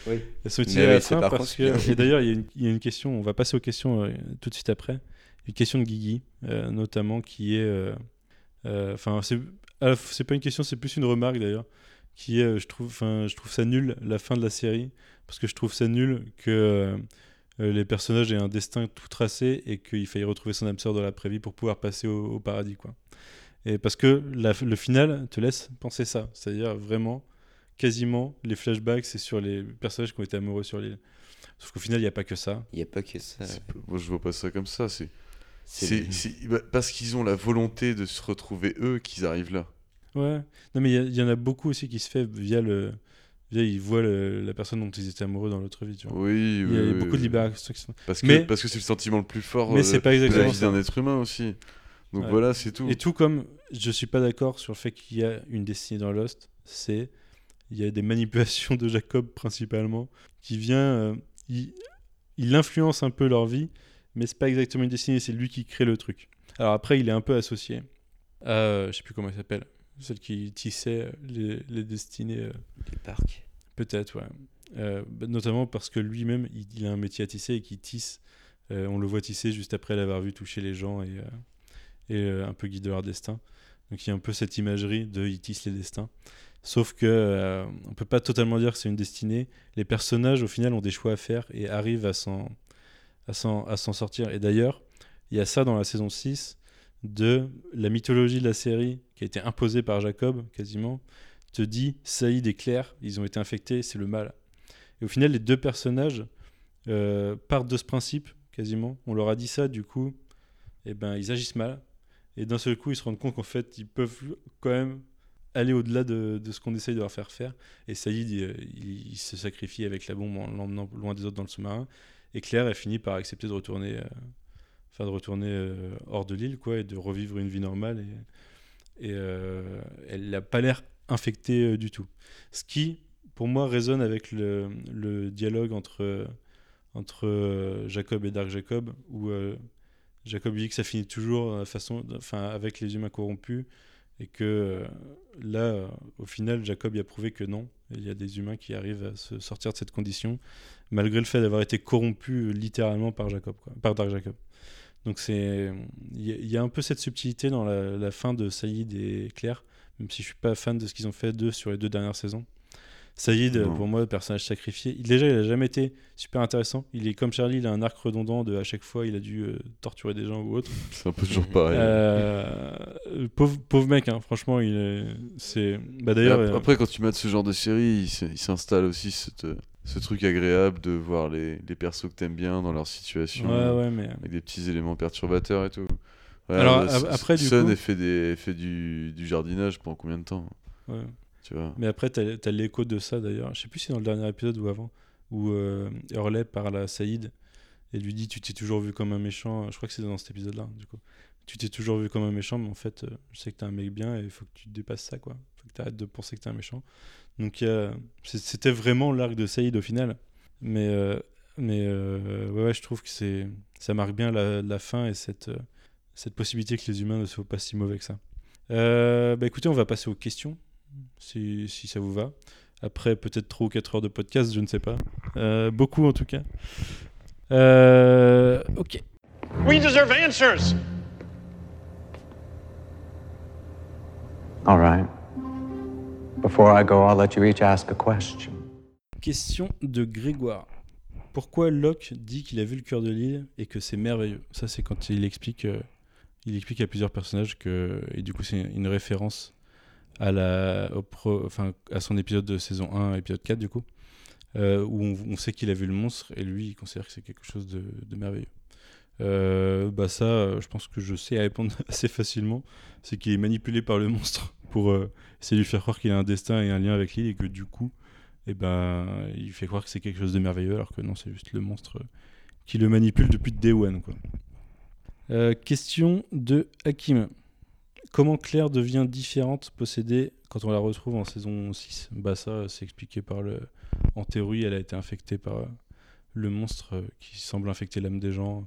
Oui. Elles sont utilisées Mais à oui, la c'est fin par parce que. Et d'ailleurs, il y, a une- il y a une question, on va passer aux questions euh, tout de suite après. Une question de Guigui, euh, notamment, qui est. euh, euh, Enfin, c'est c'est pas une question, c'est plus une remarque d'ailleurs. Qui est, euh, je trouve, enfin, je trouve ça nul la fin de la série parce que je trouve ça nul que euh, euh, les personnages aient un destin tout tracé et qu'il faille retrouver son âme sœur dans la prévie pour pouvoir passer au, au paradis, quoi. Et parce que la- le final te laisse penser ça, c'est-à-dire vraiment quasiment les flashbacks, c'est sur les personnages qui ont été amoureux sur l'île. Sauf qu'au final, il n'y a pas que ça. Il n'y a pas que ça. Moi, je vois pas ça comme ça. C'est C'est bah, parce qu'ils ont la volonté de se retrouver eux qu'ils arrivent là. Ouais. Non, mais il y en a beaucoup aussi qui se fait via le. Via, ils voient le- la personne dont ils étaient amoureux dans l'autre vie, tu vois. Oui, Il y a oui, oui, beaucoup de oui. libération. Parce que Mais- parce que c'est le sentiment le plus fort Mais euh, c'est pas de exactement la vie d'un être humain aussi. Donc Ouais. voilà, c'est tout. Et tout comme je suis pas d'accord sur le fait qu'il y a une destinée dans Lost, c'est il y a des manipulations de Jacob principalement qui vient euh, il, il influence un peu leur vie, mais c'est pas exactement une destinée, c'est lui qui crée le truc. Alors après, il est un peu associé euh, je sais plus comment il s'appelle, celle qui tissait les, les destinées. euh, Les parcs. Peut-être, ouais. Euh, bah, notamment parce que lui-même, il, il a un métier à tisser et qu'il tisse. Euh, on le voit tisser juste après l'avoir vu toucher les gens et, euh, et euh, un peu guider leur destin. Donc il y a un peu cette imagerie de il tisse les destins. Sauf que euh, on peut pas totalement dire que c'est une destinée. Les personnages, au final, ont des choix à faire et arrivent à s'en à s'en sortir. Et d'ailleurs, il y a ça dans la saison 6 de la mythologie de la série qui a été imposée par Jacob, quasiment, te dit Saïd et Claire, ils ont été infectés, c'est le mal. Et au final, les deux personnages euh, partent de ce principe, quasiment. On leur a dit ça, du coup, et ben, ils agissent mal. Et d'un seul coup, ils se rendent compte qu'en fait, ils peuvent quand même aller au-delà de, ce qu'on essaye de leur faire faire. Et Saïd, il, il- il se sacrifie avec la bombe en l'emmenant loin des autres dans le sous-marin. Et Claire, elle finit par accepter de retourner, euh, de retourner euh, hors de l'île, quoi, et de revivre une vie normale. Et, euh, elle n'a pas l'air infectée du tout. Ce qui, pour moi, résonne avec le, dialogue entre, entre Jacob et Dark Jacob, où euh, Jacob dit que ça finit toujours façon, enfin, avec les humains corrompus, et que là, au final, Jacob y a prouvé que non. Il y a des humains qui arrivent à se sortir de cette condition, malgré le fait d'avoir été corrompus euh, littéralement par Jacob, quoi, par Dark Jacob. Donc c'est, il y, a- il y a un peu cette subtilité dans la, la fin de Saïd et Claire, même si je suis pas fan de ce qu'ils ont fait d'eux sur les deux dernières saisons. Saïd, Non. pour moi, le personnage sacrifié. Il- déjà, il a jamais été super intéressant. Il est comme Charlie, il a un arc redondant de à chaque fois, il a dû euh, torturer des gens ou autre. C'est un peu toujours pareil. Euh, pauvre, pauvre mec, hein, franchement, il est, c'est. Bah d'ailleurs, euh, après, quand tu mates ce genre de série, il s'installe aussi cette, euh, ce truc agréable de voir les, les persos que t'aimes bien dans leur situation, ouais, ouais, mais avec des petits éléments perturbateurs et tout. Ouais, Alors, là, après, du Sun coup- fait, des, fait du, du jardinage pendant combien de temps ouais. Tu vois? Mais après, t'as as, l'écho de ça d'ailleurs. Je sais plus si c'est dans le dernier épisode ou avant, où euh, Hurley parle à Saïd et lui dit Tu t'es toujours vu comme un méchant. Je crois que c'est dans cet épisode-là, du coup. Tu t'es toujours vu comme un méchant, mais en fait, euh, je sais que t'es un mec bien et il faut que tu dépasses ça, quoi. faut que t'arrêtes de penser que t'es un méchant. Donc, c'était vraiment l'arc de Saïd au final. Mais, euh, mais euh, ouais, ouais, je trouve que c'est ça marque bien la, la fin et cette, euh, cette possibilité que les humains ne soient pas si mauvais que ça. Euh, bah écoutez, on va passer aux questions si, si ça vous va. Après peut-être 3 ou 4 heures de podcast, je ne sais pas. Euh, beaucoup en tout cas. Euh, ok. We deserve answers. All right. Before I go, I'll let you each ask a question. Question de Grégoire. Pourquoi Locke dit qu'il a vu le cœur de l'île et que c'est merveilleux? Ça, c'est quand il explique, euh, il explique à plusieurs personnages que, et du coup, c'est une référence à la, enfin, à son épisode de saison 1, épisode 4 du coup, euh, où on, sait qu'il a vu le monstre et lui, il considère que c'est quelque chose de, merveilleux. Euh, bah ça, je pense que je sais répondre assez facilement. C'est qu'il est manipulé par le monstre pour euh, essayer de lui faire croire qu'il a un destin et un lien avec l'île et que du coup, eh ben, il fait croire que c'est quelque chose de merveilleux alors que non, c'est juste le monstre euh, qui le manipule depuis Day One. Quoi. Euh, question de Hakim. Comment Claire devient différente, possédée, quand on la retrouve en saison 6 Bah ça, c'est expliqué par le... En théorie, elle a été infectée par le monstre qui semble infecter l'âme des gens.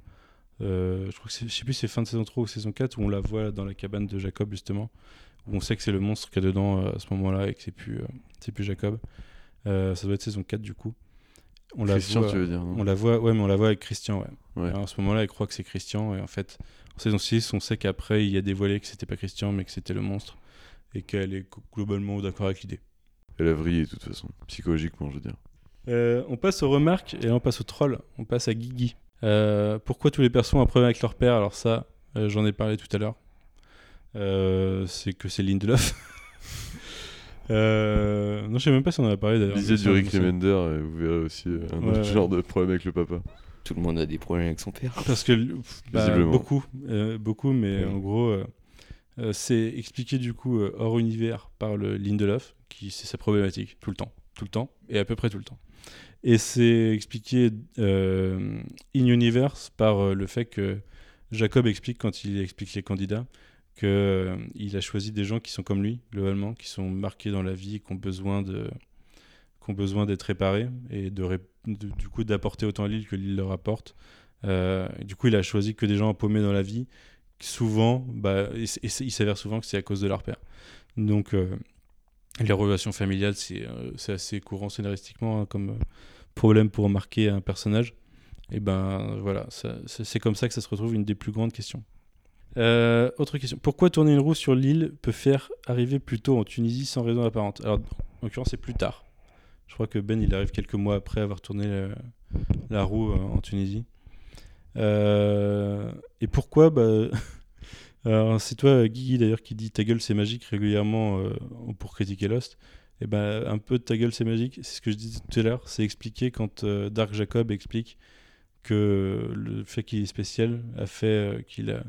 Je crois que je sais plus c'est fin de saison 3 ou saison 4 où on la voit dans la cabane de Jacob justement, où on sait que c'est le monstre qu'il y a dedans euh, à ce moment-là et que c'est plus, euh, c'est plus Jacob. Euh, ça doit être saison 4 du coup. On Christian, la voit, tu veux dire, non On la voit, ouais, mais on la voit avec Christian, ouais. Ouais. Alors, à ce moment-là, elle croit que c'est Christian et en fait, en saison 6, on sait qu'après, il y a dévoilé que c'était pas Christian mais que c'était le monstre et qu'elle est globalement d'accord avec l'idée. Elle a vrillé de toute façon, psychologiquement, je veux dire. Euh, on passe aux remarques et là on passe aux trolls. On passe à Guigui. Euh, pourquoi tous les persos ont un problème avec leur père? Alors ça, euh, j'en ai parlé tout à l'heure. Euh, c'est que c'est Lindelof. euh, non, je sais même pas si on en a parlé d'ailleurs. Lisez du Rick Remender et vous verrez aussi euh, un Ouais, autre ouais. genre de problème avec le papa. Tout le monde a des problèmes avec son père. Parce que pff, bah, Visiblement. beaucoup, euh, beaucoup, mais Ouais. en gros, euh, c'est expliqué du coup euh, hors univers par le Lindelof, qui c'est sa problématique tout le temps, tout le temps et à peu près tout le temps. Et c'est expliqué euh, in universe par euh, le fait que Jacob explique quand il explique les candidats que euh, il a choisi des gens qui sont comme lui globalement, qui sont marqués dans la vie, qui ont besoin de qui ont besoin d'être réparés et du coup d'apporter autant à l'île que l'île leur apporte. Euh, du coup, il a choisi que des gens paumés dans la vie. Souvent, bah, et, il s'avère souvent que c'est à cause de leur père. Donc, euh, les relations familiales, c'est euh, assez courant scénaristiquement hein, comme problème pour marquer un personnage. Et ben voilà, c'est comme ça que ça se retrouve une des plus grandes questions. Euh, autre question. Pourquoi tourner une roue sur l'île peut faire arriver plus tôt en Tunisie sans raison apparente? Alors, en l'occurrence, c'est plus tard. Je crois que Ben, il arrive quelques mois après avoir tourné la, roue euh, en Tunisie. Euh, et pourquoi bah, C'est toi, Guigui, d'ailleurs, qui dit ta gueule, c'est magique régulièrement pour critiquer Lost. Et ben, un peu ta gueule, c'est magique. C'est ce que je disais tout à l'heure. C'est expliqué quand Dark Jacob explique que le fait qu'il est spécial a fait qu'il a,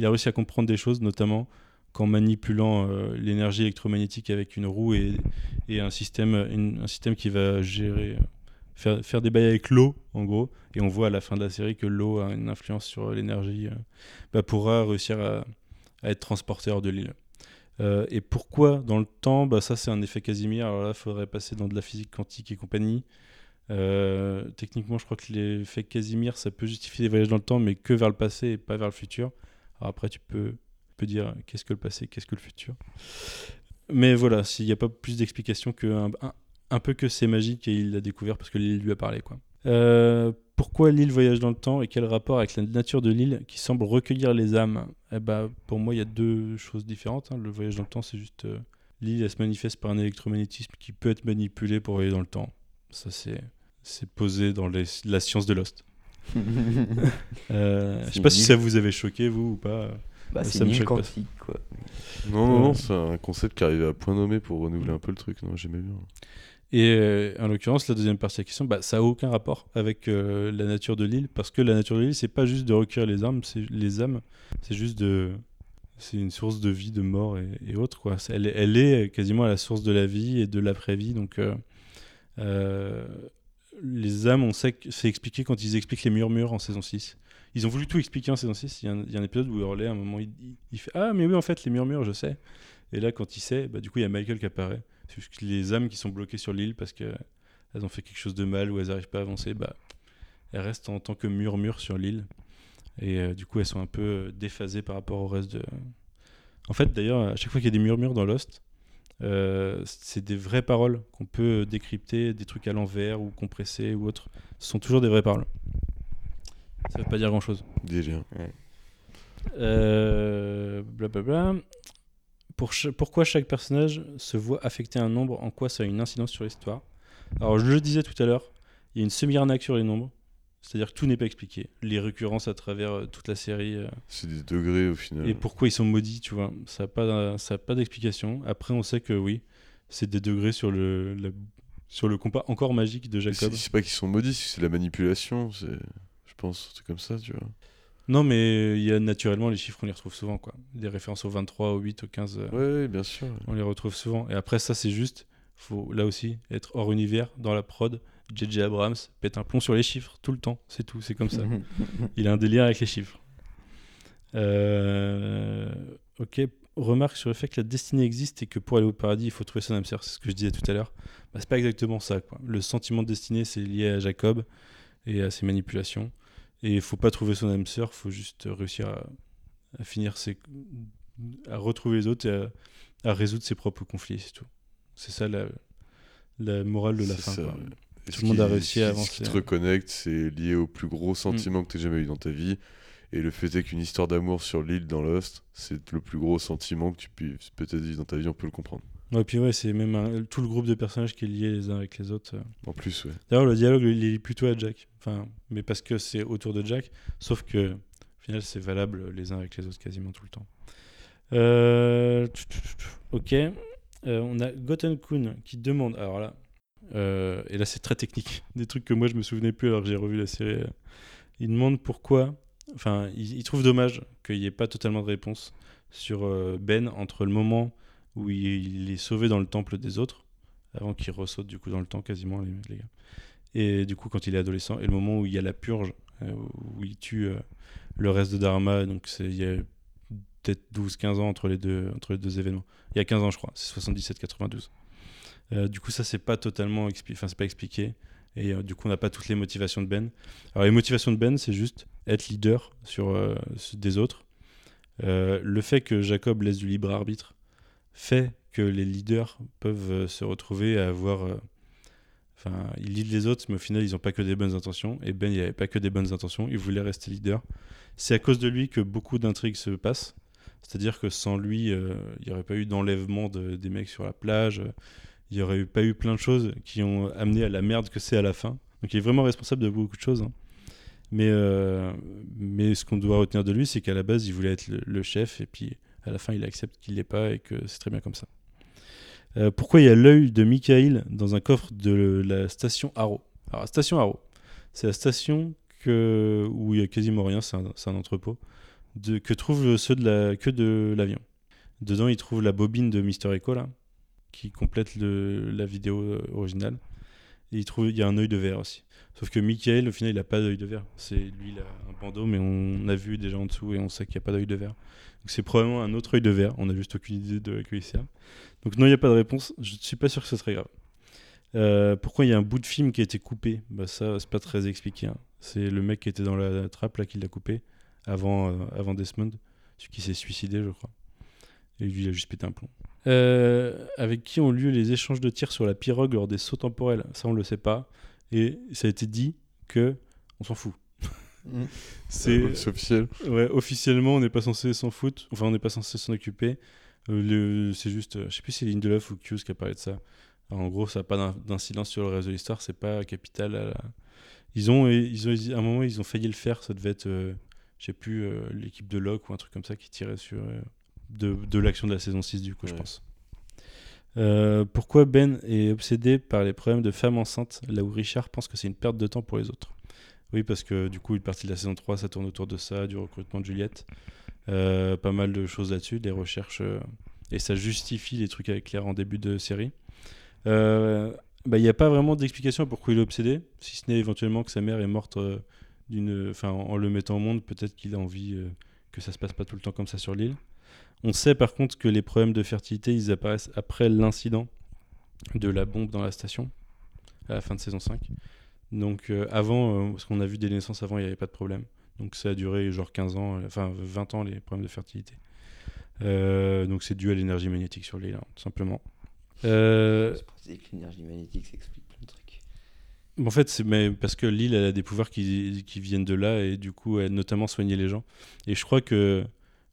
il a réussi à comprendre des choses, notamment qu'en manipulant euh, l'énergie électromagnétique avec une roue et, un, système, un système qui va gérer, faire, faire des bails avec l'eau, en gros. Et on voit à la fin de la série que l'eau a une influence sur l'énergie, euh, bah, pourra réussir à, être transporté hors de l'île. Euh, et pourquoi dans le temps? Bah, Ça, c'est un effet Casimir. Alors là, il faudrait passer dans de la physique quantique et compagnie. Techniquement, je crois que l'effet Casimir, ça peut justifier des voyages dans le temps, mais que vers le passé et pas vers le futur. Après, tu peux, dire qu'est-ce que le passé, qu'est-ce que le futur. Mais voilà, s'il n'y a pas plus d'explication qu'un un, peu que c'est magique et il l'a découvert parce que l'île lui a parlé. Quoi. Euh, pourquoi l'île voyage dans le temps et quel rapport avec la nature de l'île qui semble recueillir les âmes? Eh ben, Pour moi, il y a deux choses différentes. hein. Le voyage dans le temps, c'est juste euh, l'île, elle se manifeste par un électromagnétisme qui peut être manipulé pour voyager dans le temps. Ça, c'est c'est posé dans la science de Lost. Euh, je sais pas si ça vous avait choqué, vous, ou pas. Bah, Ça c'est me nul quantique, quoi. Non, non, non, c'est un concept qui arrivait à point nommé pour renouveler un peu le truc. Non, j'aimais bien. Et euh, en l'occurrence, la deuxième partie de la question, bah, ça n'a aucun rapport avec euh, la nature de l'île, parce que la nature de l'île, c'est pas juste de recueillir les âmes, c'est les âmes, c'est juste de, c'est une source de vie, de mort et, et autres quoi. Elle, est- elle est quasiment à la source de la vie et de l'après-vie, donc euh, euh, les âmes, on sait que c'est expliqué quand ils expliquent les murmures en saison 6. Ils ont voulu tout expliquer en saison 6. Il y a un, épisode où Hurley, à un moment, il, fait Ah, mais oui, en fait, les murmures, je sais. Et là, quand il sait, bah, du coup, il y a Michael qui apparaît. C'est juste que les âmes qui sont bloquées sur l'île parce qu'elles ont fait quelque chose de mal ou elles n'arrivent pas à avancer, bah, elles restent en tant que murmures sur l'île. Et euh, du coup, elles sont un peu déphasées par rapport au reste de. En fait, d'ailleurs, à chaque fois qu'il y a des murmures dans Lost, euh, c'est des vraies paroles qu'on peut décrypter, des trucs à l'envers ou compressés ou autres. Ce sont toujours des vraies paroles. Ça veut pas dire grand chose. Délire. Euh, blablabla. Pour pourquoi chaque personnage se voit affecter un nombre? En quoi ça a une incidence sur l'histoire? Alors, je le disais tout à l'heure, il y a une semi-arnaque sur les nombres. C'est-à-dire que tout n'est pas expliqué. Les récurrences à travers euh, toute la série. euh, C'est des degrés au final. et pourquoi ils sont maudits, tu vois. Ça n'a pas, ça a pas d'explication. Après, on sait que oui, c'est des degrés sur le, la- sur le compas encore magique de Jacob. c'est pas qu'ils sont maudits, c'est la manipulation. C'est, je pense, c'est comme ça, tu vois. Non, mais il y a naturellement les chiffres, on les retrouve souvent, quoi. Des références au 23, au 8, au 15. euh, Ouais, ouais, bien sûr. On les retrouve souvent. Et après, ça, c'est juste, faut là aussi être hors univers, dans la prod. JJ Abrams pète un plomb sur les chiffres tout le temps, c'est tout, c'est comme ça. Il a un délire avec les chiffres. Euh, ok, remarque sur le fait que la destinée existe et que pour aller au paradis, il faut trouver son âme sœur. C'est ce que je disais tout à l'heure. Bah, c'est pas exactement ça. Quoi. Le sentiment de destinée, c'est lié à Jacob et à ses manipulations. Et il faut pas trouver son âme sœur, faut juste réussir à, à finir ses, à retrouver les autres et à, à résoudre ses propres conflits, c'est tout. C'est ça la, la morale de la fin. ça, quoi. ouais. Tout le monde a réussi à avancer. Mm. Ce qui te reconnecte, c'est lié au plus gros sentiment que tu jamais eu dans ta vie. Et le fait est qu'une histoire d'amour sur l'île dans Lost, c'est le plus gros sentiment que tu puisses peut-être vivre dans ta vie, on peut le comprendre. Ouais, puis ouais, c'est même un- tout le groupe de personnages qui est lié les uns avec les autres. euh. En plus, ouais. D'ailleurs, le dialogue, il est plutôt à Jack. Enfin, mais parce que c'est autour de Jack. Sauf que, au final, c'est valable les uns avec les autres quasiment tout le temps. Euh, Ok. Euh, on a Goten Kun qui demande. Alors là, euh, et là, c'est très technique. Des trucs que moi, je me souvenais plus alors que j'ai revu la série. Il demande pourquoi. Enfin, il, trouve dommage qu'il n'y ait pas totalement de réponse sur euh, Ben entre le moment où il, est sauvé dans le temple des autres, avant qu'il ressaute du coup dans le temps quasiment, les, gars. Et du coup, quand il est adolescent, et le moment où il y a la purge, euh, où il tue euh, le reste de Dharma, donc il y a peut-être 12-15 ans entre les, deux, entre les deux événements. Il y a 15 ans, je crois, c'est 77-92. Euh, du coup, ça, c'est pas totalement expli- pas expliqué. Et euh, du coup, on n'a pas toutes les motivations de Ben. Alors, les motivations de Ben, c'est juste être leader sur euh, des autres. Le fait que Jacob laisse du libre arbitre fait que les leaders peuvent se retrouver à avoir. Enfin, ils lead les autres, mais au final, ils n'ont pas que des bonnes intentions. Et Ben, il n'avait pas que des bonnes intentions. Il voulait rester leader. C'est à cause de lui que beaucoup d'intrigues se passent. C'est-à-dire que sans lui, il n'y aurait pas eu d'enlèvement de- des mecs sur la plage. Il n'y aurait pas eu plein de choses qui ont amené à la merde que c'est à la fin. Donc il est vraiment responsable de beaucoup de choses. hein. Mais, euh, mais ce qu'on doit retenir de lui, c'est qu'à la base, il voulait être le, chef. Et puis à la fin, il accepte qu'il l'est pas et que c'est très bien comme ça. Euh, pourquoi il y a l'œil de Michael dans un coffre de la station Arrow Alors, station Arrow, c'est la station où il y a quasiment rien, c'est un, entrepôt, que trouvent ceux de la, que de l'avion. Dedans, ils trouvent la bobine de Mister Echo, là, qui complète la vidéo euh, originale. Et ils trouvent, il y a un œil de verre aussi. Sauf que Michael, au final, il n'a pas d'œil de verre. C'est lui, il a un bandeau, mais on a vu déjà en dessous et on sait qu'il n'y a pas d'œil de verre. C'est probablement un autre œil de verre. On n'a juste aucune idée de il sert. Donc non, il n'y a pas de réponse. Je ne suis pas sûr que ce serait grave. Euh, pourquoi il y a un bout de film qui a été coupé? Bah ça, c'est pas très expliqué. hein. C'est le mec qui était dans la trappe là qui l'a coupé avant, euh, avant Desmond, celui qui s'est suicidé, je crois. Et lui, il a juste pété un plomb. Euh, avec qui ont lieu les échanges de tirs sur la pirogue lors des sauts temporels Ça, on le sait pas. Et ça a été dit que on s'en fout. Mm. C'est officiel. Ouais, officiellement, on n'est pas censé s'en foutre. Enfin, on n'est pas censé s'en occuper. Euh, c'est juste, euh, je sais plus si c'est Lindelof ou Hughes qui a parlé de ça. Alors, en gros, ça n'a pas d'in- d'incidence sur le reste de l'histoire. C'est pas capital. à la- Ils ont, ils ont, à un moment, ils ont failli le faire. Ça devait être, euh, je sais plus, euh, l'équipe de Locke ou un truc comme ça qui tirait sur de, de l'action de la saison 6 du coup, je pense. Euh, pourquoi Ben est obsédé par les problèmes de femmes enceintes là où Richard pense que c'est une perte de temps pour les autres? Oui, parce que du coup, une partie de la saison 3, ça tourne autour de ça, du recrutement de Juliette. Euh, pas mal de choses là-dessus, des recherches, euh, et ça justifie les trucs avec Claire en début de série. Bah, Il n'y a pas vraiment d'explication pourquoi il est obsédé, si ce n'est éventuellement que sa mère est morte d'une, enfin, en le mettant au monde, peut-être qu'il a envie que ça se passe pas tout le temps comme ça sur l'île. On sait par contre que les problèmes de fertilité, ils apparaissent après l'incident de la bombe dans la station, à la fin de saison 5. Donc euh, avant, euh, parce qu'on a vu des naissances avant, il n'y avait pas de problème. Donc ça a duré genre 15 ans, euh, enfin 20 ans les problèmes de fertilité. Euh, donc c'est dû à l'énergie magnétique sur l'île, hein, tout simplement. Euh, pensais que l'énergie magnétique s'explique plein de trucs. en fait, c'est mais parce que l'île elle a des pouvoirs qui, qui viennent de là et du coup, elle notamment soigner les gens. Et je crois que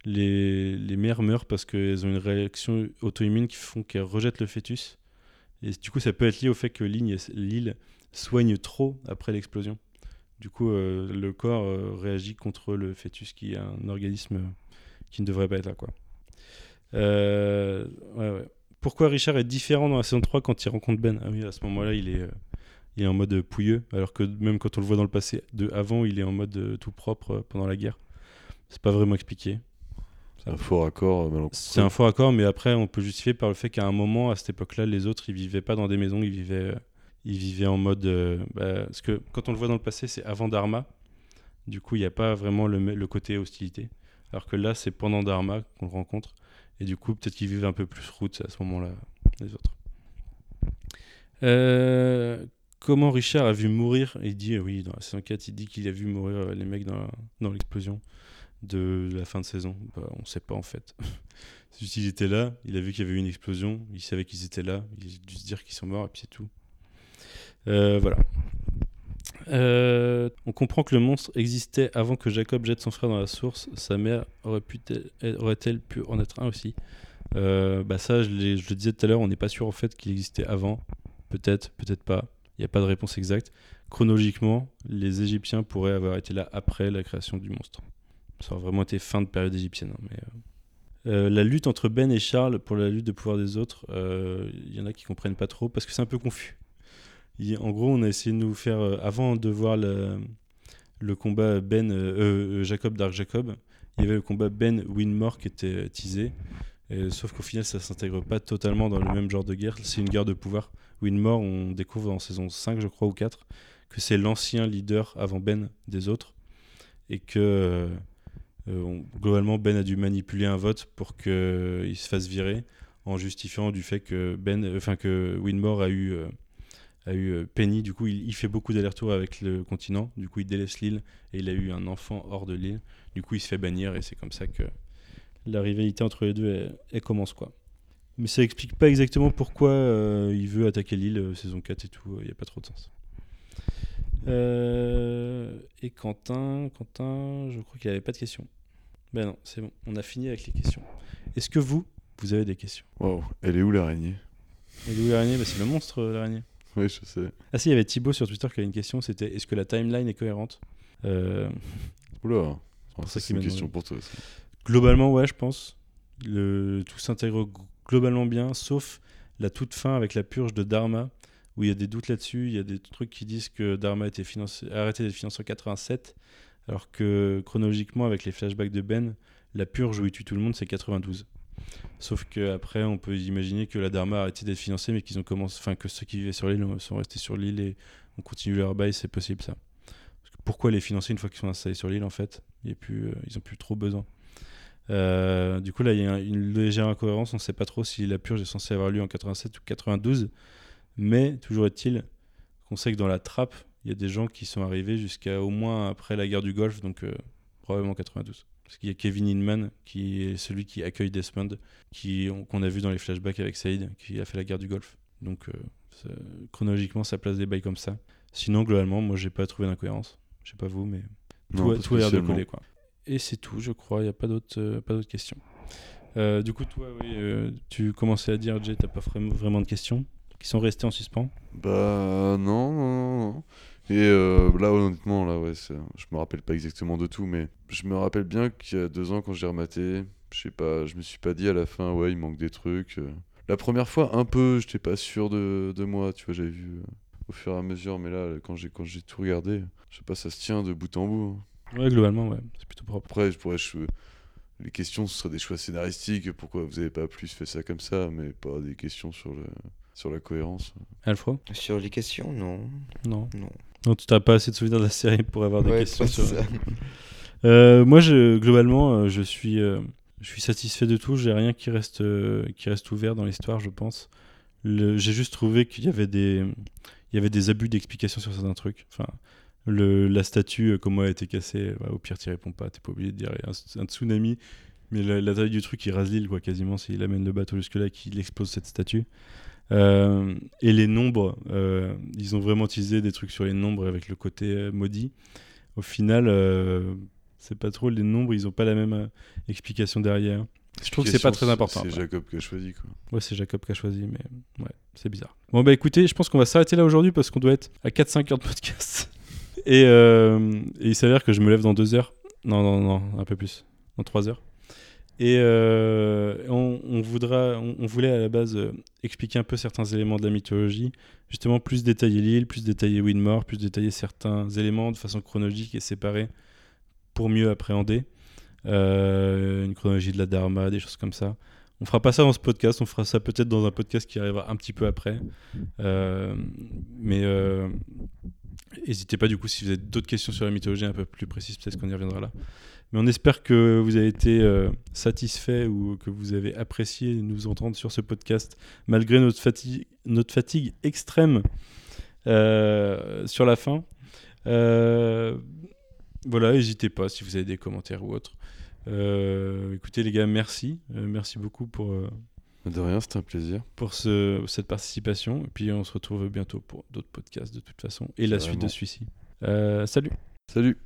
les, mères meurent parce qu'elles ont une réaction auto-immune qui font qu'elles rejettent le fœtus. Et du coup, ça peut être lié au fait que l'île soigne trop après l'explosion. Du coup, euh, le corps euh, réagit contre le fœtus qui est un organisme qui ne devrait pas être là. Quoi. Euh. Pourquoi Richard est différent dans la saison 3 quand il rencontre Ben? Ah oui, à ce moment-là, il est, il est en mode pouilleux, alors que même quand on le voit dans le passé, de avant, il est en mode tout propre pendant la guerre. C'est pas vraiment expliqué. Un faux raccord, euh. C'est un faux accord, mais après, on peut justifier par le fait qu'à un moment, à cette époque-là, les autres, ils vivaient pas dans des maisons, ils vivaient, euh, ils vivaient en mode. euh, bah, parce que quand on le voit dans le passé, c'est avant Dharma. Du coup, il n'y a pas vraiment le, côté hostilité. Alors que là, c'est pendant Dharma qu'on le rencontre. Et du coup, peut-être qu'ils vivent un peu plus route à ce moment-là, les autres. Comment Richard a vu mourir? Il dit, oui, dans la saison 4, il dit qu'il a vu mourir les mecs dans l'explosion de la fin de saison. Bah, on sait pas en fait. Qu'il était là, il a vu qu'il y avait eu une explosion, il savait qu'ils étaient là, il a dû se dire qu'ils sont morts et puis c'est tout. Euh, voilà. Euh, on comprend que le monstre existait avant que Jacob jette son frère dans la source. Sa mère aurait pu aurait-elle pu en être un aussi? Euh, Bah ça, je, je le disais tout à l'heure, on n'est pas sûr en fait qu'il existait avant. Peut-être, peut-être pas. Il n'y a pas de réponse exacte. Chronologiquement, les Égyptiens pourraient avoir été là après la création du monstre. Ça aurait vraiment été fin de période égyptienne. hein, mais, euh, euh, la lutte entre Ben et Charles pour la lutte de pouvoir des autres, euh, il y en a qui comprennent pas trop parce que c'est un peu confus. En gros, on a essayé de nous faire, euh, avant de voir le, combat Ben, euh, euh, Jacob Dark Jacob, il y avait le combat Ben Winmore qui était teasé. Sauf qu'au final, ça s'intègre pas totalement dans le même genre de guerre. C'est une guerre de pouvoir. Winmore, on découvre en saison 5, je crois, ou 4, que c'est l'ancien leader avant Ben des autres. Et que euh, euh, on- globalement, Ben a dû manipuler un vote pour qu'il se fasse virer en justifiant du fait que Ben, enfin que Winmore a eu, euh, a eu euh, Penny, du coup, il, fait beaucoup d'allers-retours avec le continent. Du coup, il délaisse l'île et il a eu un enfant hors de l'île. Du coup, il se fait bannir et c'est comme ça que la rivalité entre les deux, commence, quoi. Mais ça explique pas exactement pourquoi euh, il veut attaquer l'île, euh, saison 4 et tout. Il n'y a pas trop de sens. Euh, et Quentin, Quentin, je crois qu'il avait pas de questions. Ben non, c'est bon, on a fini avec les questions. Est-ce que vous, vous avez des questions? Waouh, elle est où l'araignée? Et Louis l'araignée, bah, c'est le monstre euh, l'araignée. Oui, je sais. Ah si, il y avait Thibaut sur Twitter qui avait une question, c'était est-ce que la timeline est cohérente? Euh, Oula, c'est une question pour toi. ça. Globalement, ouais, je pense. Le, tout s'intègre globalement bien, sauf la toute fin avec la purge de Dharma, où il y a des doutes là-dessus. Il y a des trucs qui disent que Dharma a, été financé, arrêté d'être financé en 87, alors que chronologiquement, avec les flashbacks de Ben, la purge où il tue tout le monde, c'est 92. Sauf qu'après, on peut imaginer que la Dharma a arrêté d'être financée, mais qu'ils ont commencé, enfin que ceux qui vivaient sur l'île sont restés sur l'île et ont continué leur bail, c'est possible ça. Pourquoi les financer une fois qu'ils sont installés sur l'île en fait? Euh, Ils ont plus trop besoin. Euh, du coup, là, il y a un- une légère incohérence. On ne sait pas trop si la purge est censée avoir lieu en 87 ou 92. Mais toujours est-il qu'on sait que dans la trappe, il y a des gens qui sont arrivés jusqu'à au moins après la guerre du Golfe, donc euh, probablement 92. Parce qu'il y a Kevin Inman, qui est celui qui accueille Desmond, qu'on a vu dans les flashbacks avec Saïd, qui a fait la guerre du Golfe. Donc, euh, ça- chronologiquement, ça place des bails comme ça. Sinon, globalement, moi, j'ai pas trouvé d'incohérence. Je sais pas vous, mais Non, tout, tout a l'air de coller, quoi. Et c'est tout, je crois. Il n'y a pas d'autres euh, questions. Euh, du coup, toi, oui, euh, tu commençais à dire, Jay, t'as pas vraiment- de questions qui sont restées en suspens? Bah non, non, non. Et euh, là, honnêtement, là, ouais, je me rappelle pas exactement de tout, mais je me rappelle bien qu'il y a deux ans, quand j'ai rematé, je sais pas, je me suis pas dit à la fin, ouais, il manque des trucs. euh. La première fois, un peu, j'étais pas sûr de, de moi, tu vois, j'avais vu euh, au fur et à mesure, mais là, quand j'ai quand j'ai tout regardé, je sais pas, ça se tient de bout en bout. hein. Ouais, globalement, ouais, c'est plutôt propre. Après, je pourrais, je- les questions, ce seraient des choix scénaristiques, pourquoi vous avez pas plus fait ça comme ça, mais pas des questions sur, le, sur la cohérence. Alfro Sur les questions, non. Non. Non. Non, tu n'as pas assez de souvenirs de la série pour avoir des Ouais, questions sur. Euh, moi, je, globalement, euh, je suis, euh, je suis satisfait de tout. J'ai rien qui reste, euh, qui reste ouvert dans l'histoire, je pense. J'ai juste trouvé qu'il y avait des, il y avait des abus d'explication sur certains trucs. Enfin, le, la statue, comment elle a été cassée, bah, au pire, tu réponds pas. T'es pas obligé de dire un, un tsunami. Mais la, la taille du truc, il rase l'île, quoi, quasiment, s'il amène le bateau jusque-là, qu'il explose cette statue. Euh, et les nombres, euh, ils ont vraiment utilisé des trucs sur les nombres avec le côté euh, maudit. Au final, euh, c'est pas trop les nombres, ils ont pas la même euh, explication derrière. Je trouve que c'est pas très important. C'est. Jacob qui a choisi, quoi. Ouais, c'est Jacob qui a choisi, mais ouais, c'est bizarre. Bon, bah écoutez, je pense qu'on va s'arrêter là aujourd'hui parce qu'on doit être à 4-5 heures de podcast. Et, euh, et il s'avère que je me lève dans 2 heures. Non, non, non, un peu plus. Dans 3 heures. Et euh, on, voudra, on, voulait à la base euh, expliquer un peu certains éléments de la mythologie, justement plus détailler l'île, plus détailler Winmore, plus détailler certains éléments de façon chronologique et séparée pour mieux appréhender. Euh, une chronologie de la Dharma, des choses comme ça. On fera pas ça dans ce podcast, on fera ça peut-être dans un podcast qui arrivera un petit peu après. Mais n'hésitez pas du coup si vous avez d'autres questions sur la mythologie un peu plus précises, peut-être qu'on y reviendra là. Mais on espère que vous avez été euh, satisfait ou que vous avez apprécié nous entendre sur ce podcast malgré notre fatigue, notre fatigue extrême euh, sur la fin. Euh, voilà, n'hésitez pas si vous avez des commentaires ou autres. Euh, écoutez les gars, merci. Merci beaucoup pour, De rien, c'était un plaisir. pour ce, cette participation. Et puis on se retrouve bientôt pour d'autres podcasts de toute façon. Et la suite de celui-ci. Salut Salut